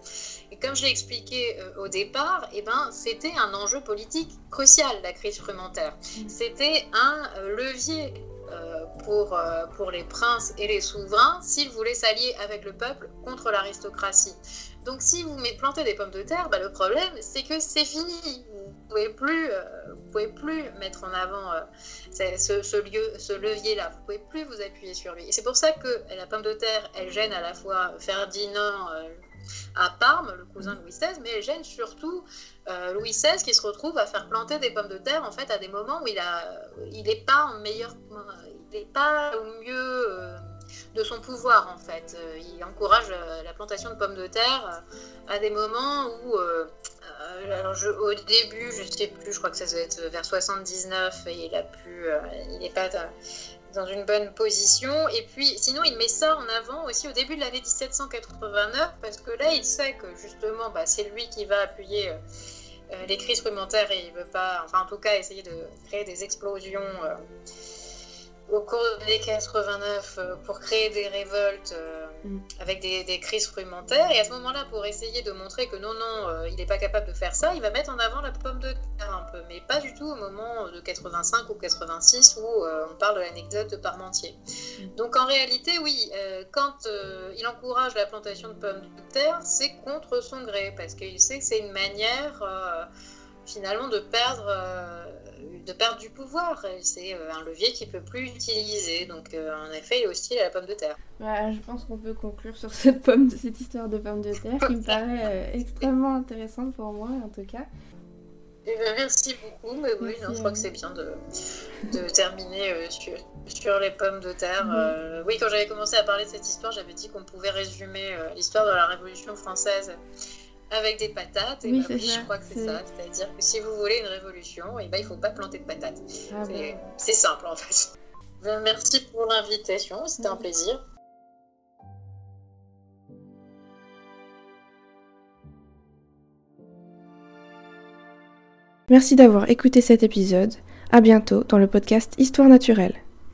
Et comme je l'ai expliqué euh, au départ, eh ben, c'était un enjeu politique crucial, la crise frumentaire. C'était un euh, levier pour, pour les princes et les souverains s'ils voulaient s'allier avec le peuple contre l'aristocratie. Donc si vous plantez des pommes de terre, bah, le problème c'est que c'est fini. Pouvez plus, euh, vous pouvez plus mettre en avant ce, ce, lieu, ce levier-là. Vous pouvez plus vous appuyer sur lui. Et c'est pour ça que la pomme de terre, elle gêne à la fois Ferdinand à Parme, le cousin de Louis XVI, mais elle gêne surtout Louis XVI qui se retrouve à faire planter des pommes de terre en fait à des moments où il a, il n'est pas en meilleur, n'est pas au mieux euh, de son pouvoir en fait. Euh, il encourage euh, la plantation de pommes de terre à des moments où, au début, je sais plus, je crois que ça doit être vers 79 et il n'est pas dans une bonne position. Et puis, sinon, il met ça en avant aussi au début de l'année 1789 parce que là, il sait que justement, bah, c'est lui qui va appuyer. les crises frumentaires et il veut pas, enfin en tout cas essayer de créer des explosions au cours des 89 euh, pour créer des révoltes euh, mm. avec des, crises frumentaires. Et à ce moment-là, pour essayer de montrer que non, non, euh, il n'est pas capable de faire ça, il va mettre en avant la pomme de terre un peu, mais pas du tout au moment de 85 ou 86 où on parle de l'anecdote de Parmentier. Mm. Donc en réalité, oui, quand il encourage la plantation de pommes de terre, c'est contre son gré, parce qu'il sait que c'est une manière finalement de perdre de perdre du pouvoir. C'est euh, un levier qu'il peut plus utiliser. Donc, euh, en effet, il est hostile à la pomme de terre. je pense qu'on peut conclure sur cette, pomme, cette histoire de pomme de [LAUGHS] terre qui me paraît euh, extrêmement intéressante pour moi, en tout cas. Eh ben, merci beaucoup, mais oui, je crois que c'est bien de, de terminer sur, sur, les pommes de terre. Mhm. oui, quand j'avais commencé à parler de cette histoire, j'avais dit qu'on pouvait résumer l'histoire de la Révolution française avec des patates. Et oui, bah je crois que c'est ça. C'est-à-dire que si vous voulez une révolution, et ben, il ne faut pas planter de patates. Ah c'est simple en fait. Ben, merci pour l'invitation, c'était un plaisir. Merci d'avoir écouté cet épisode. À bientôt dans le podcast Histoire naturelle.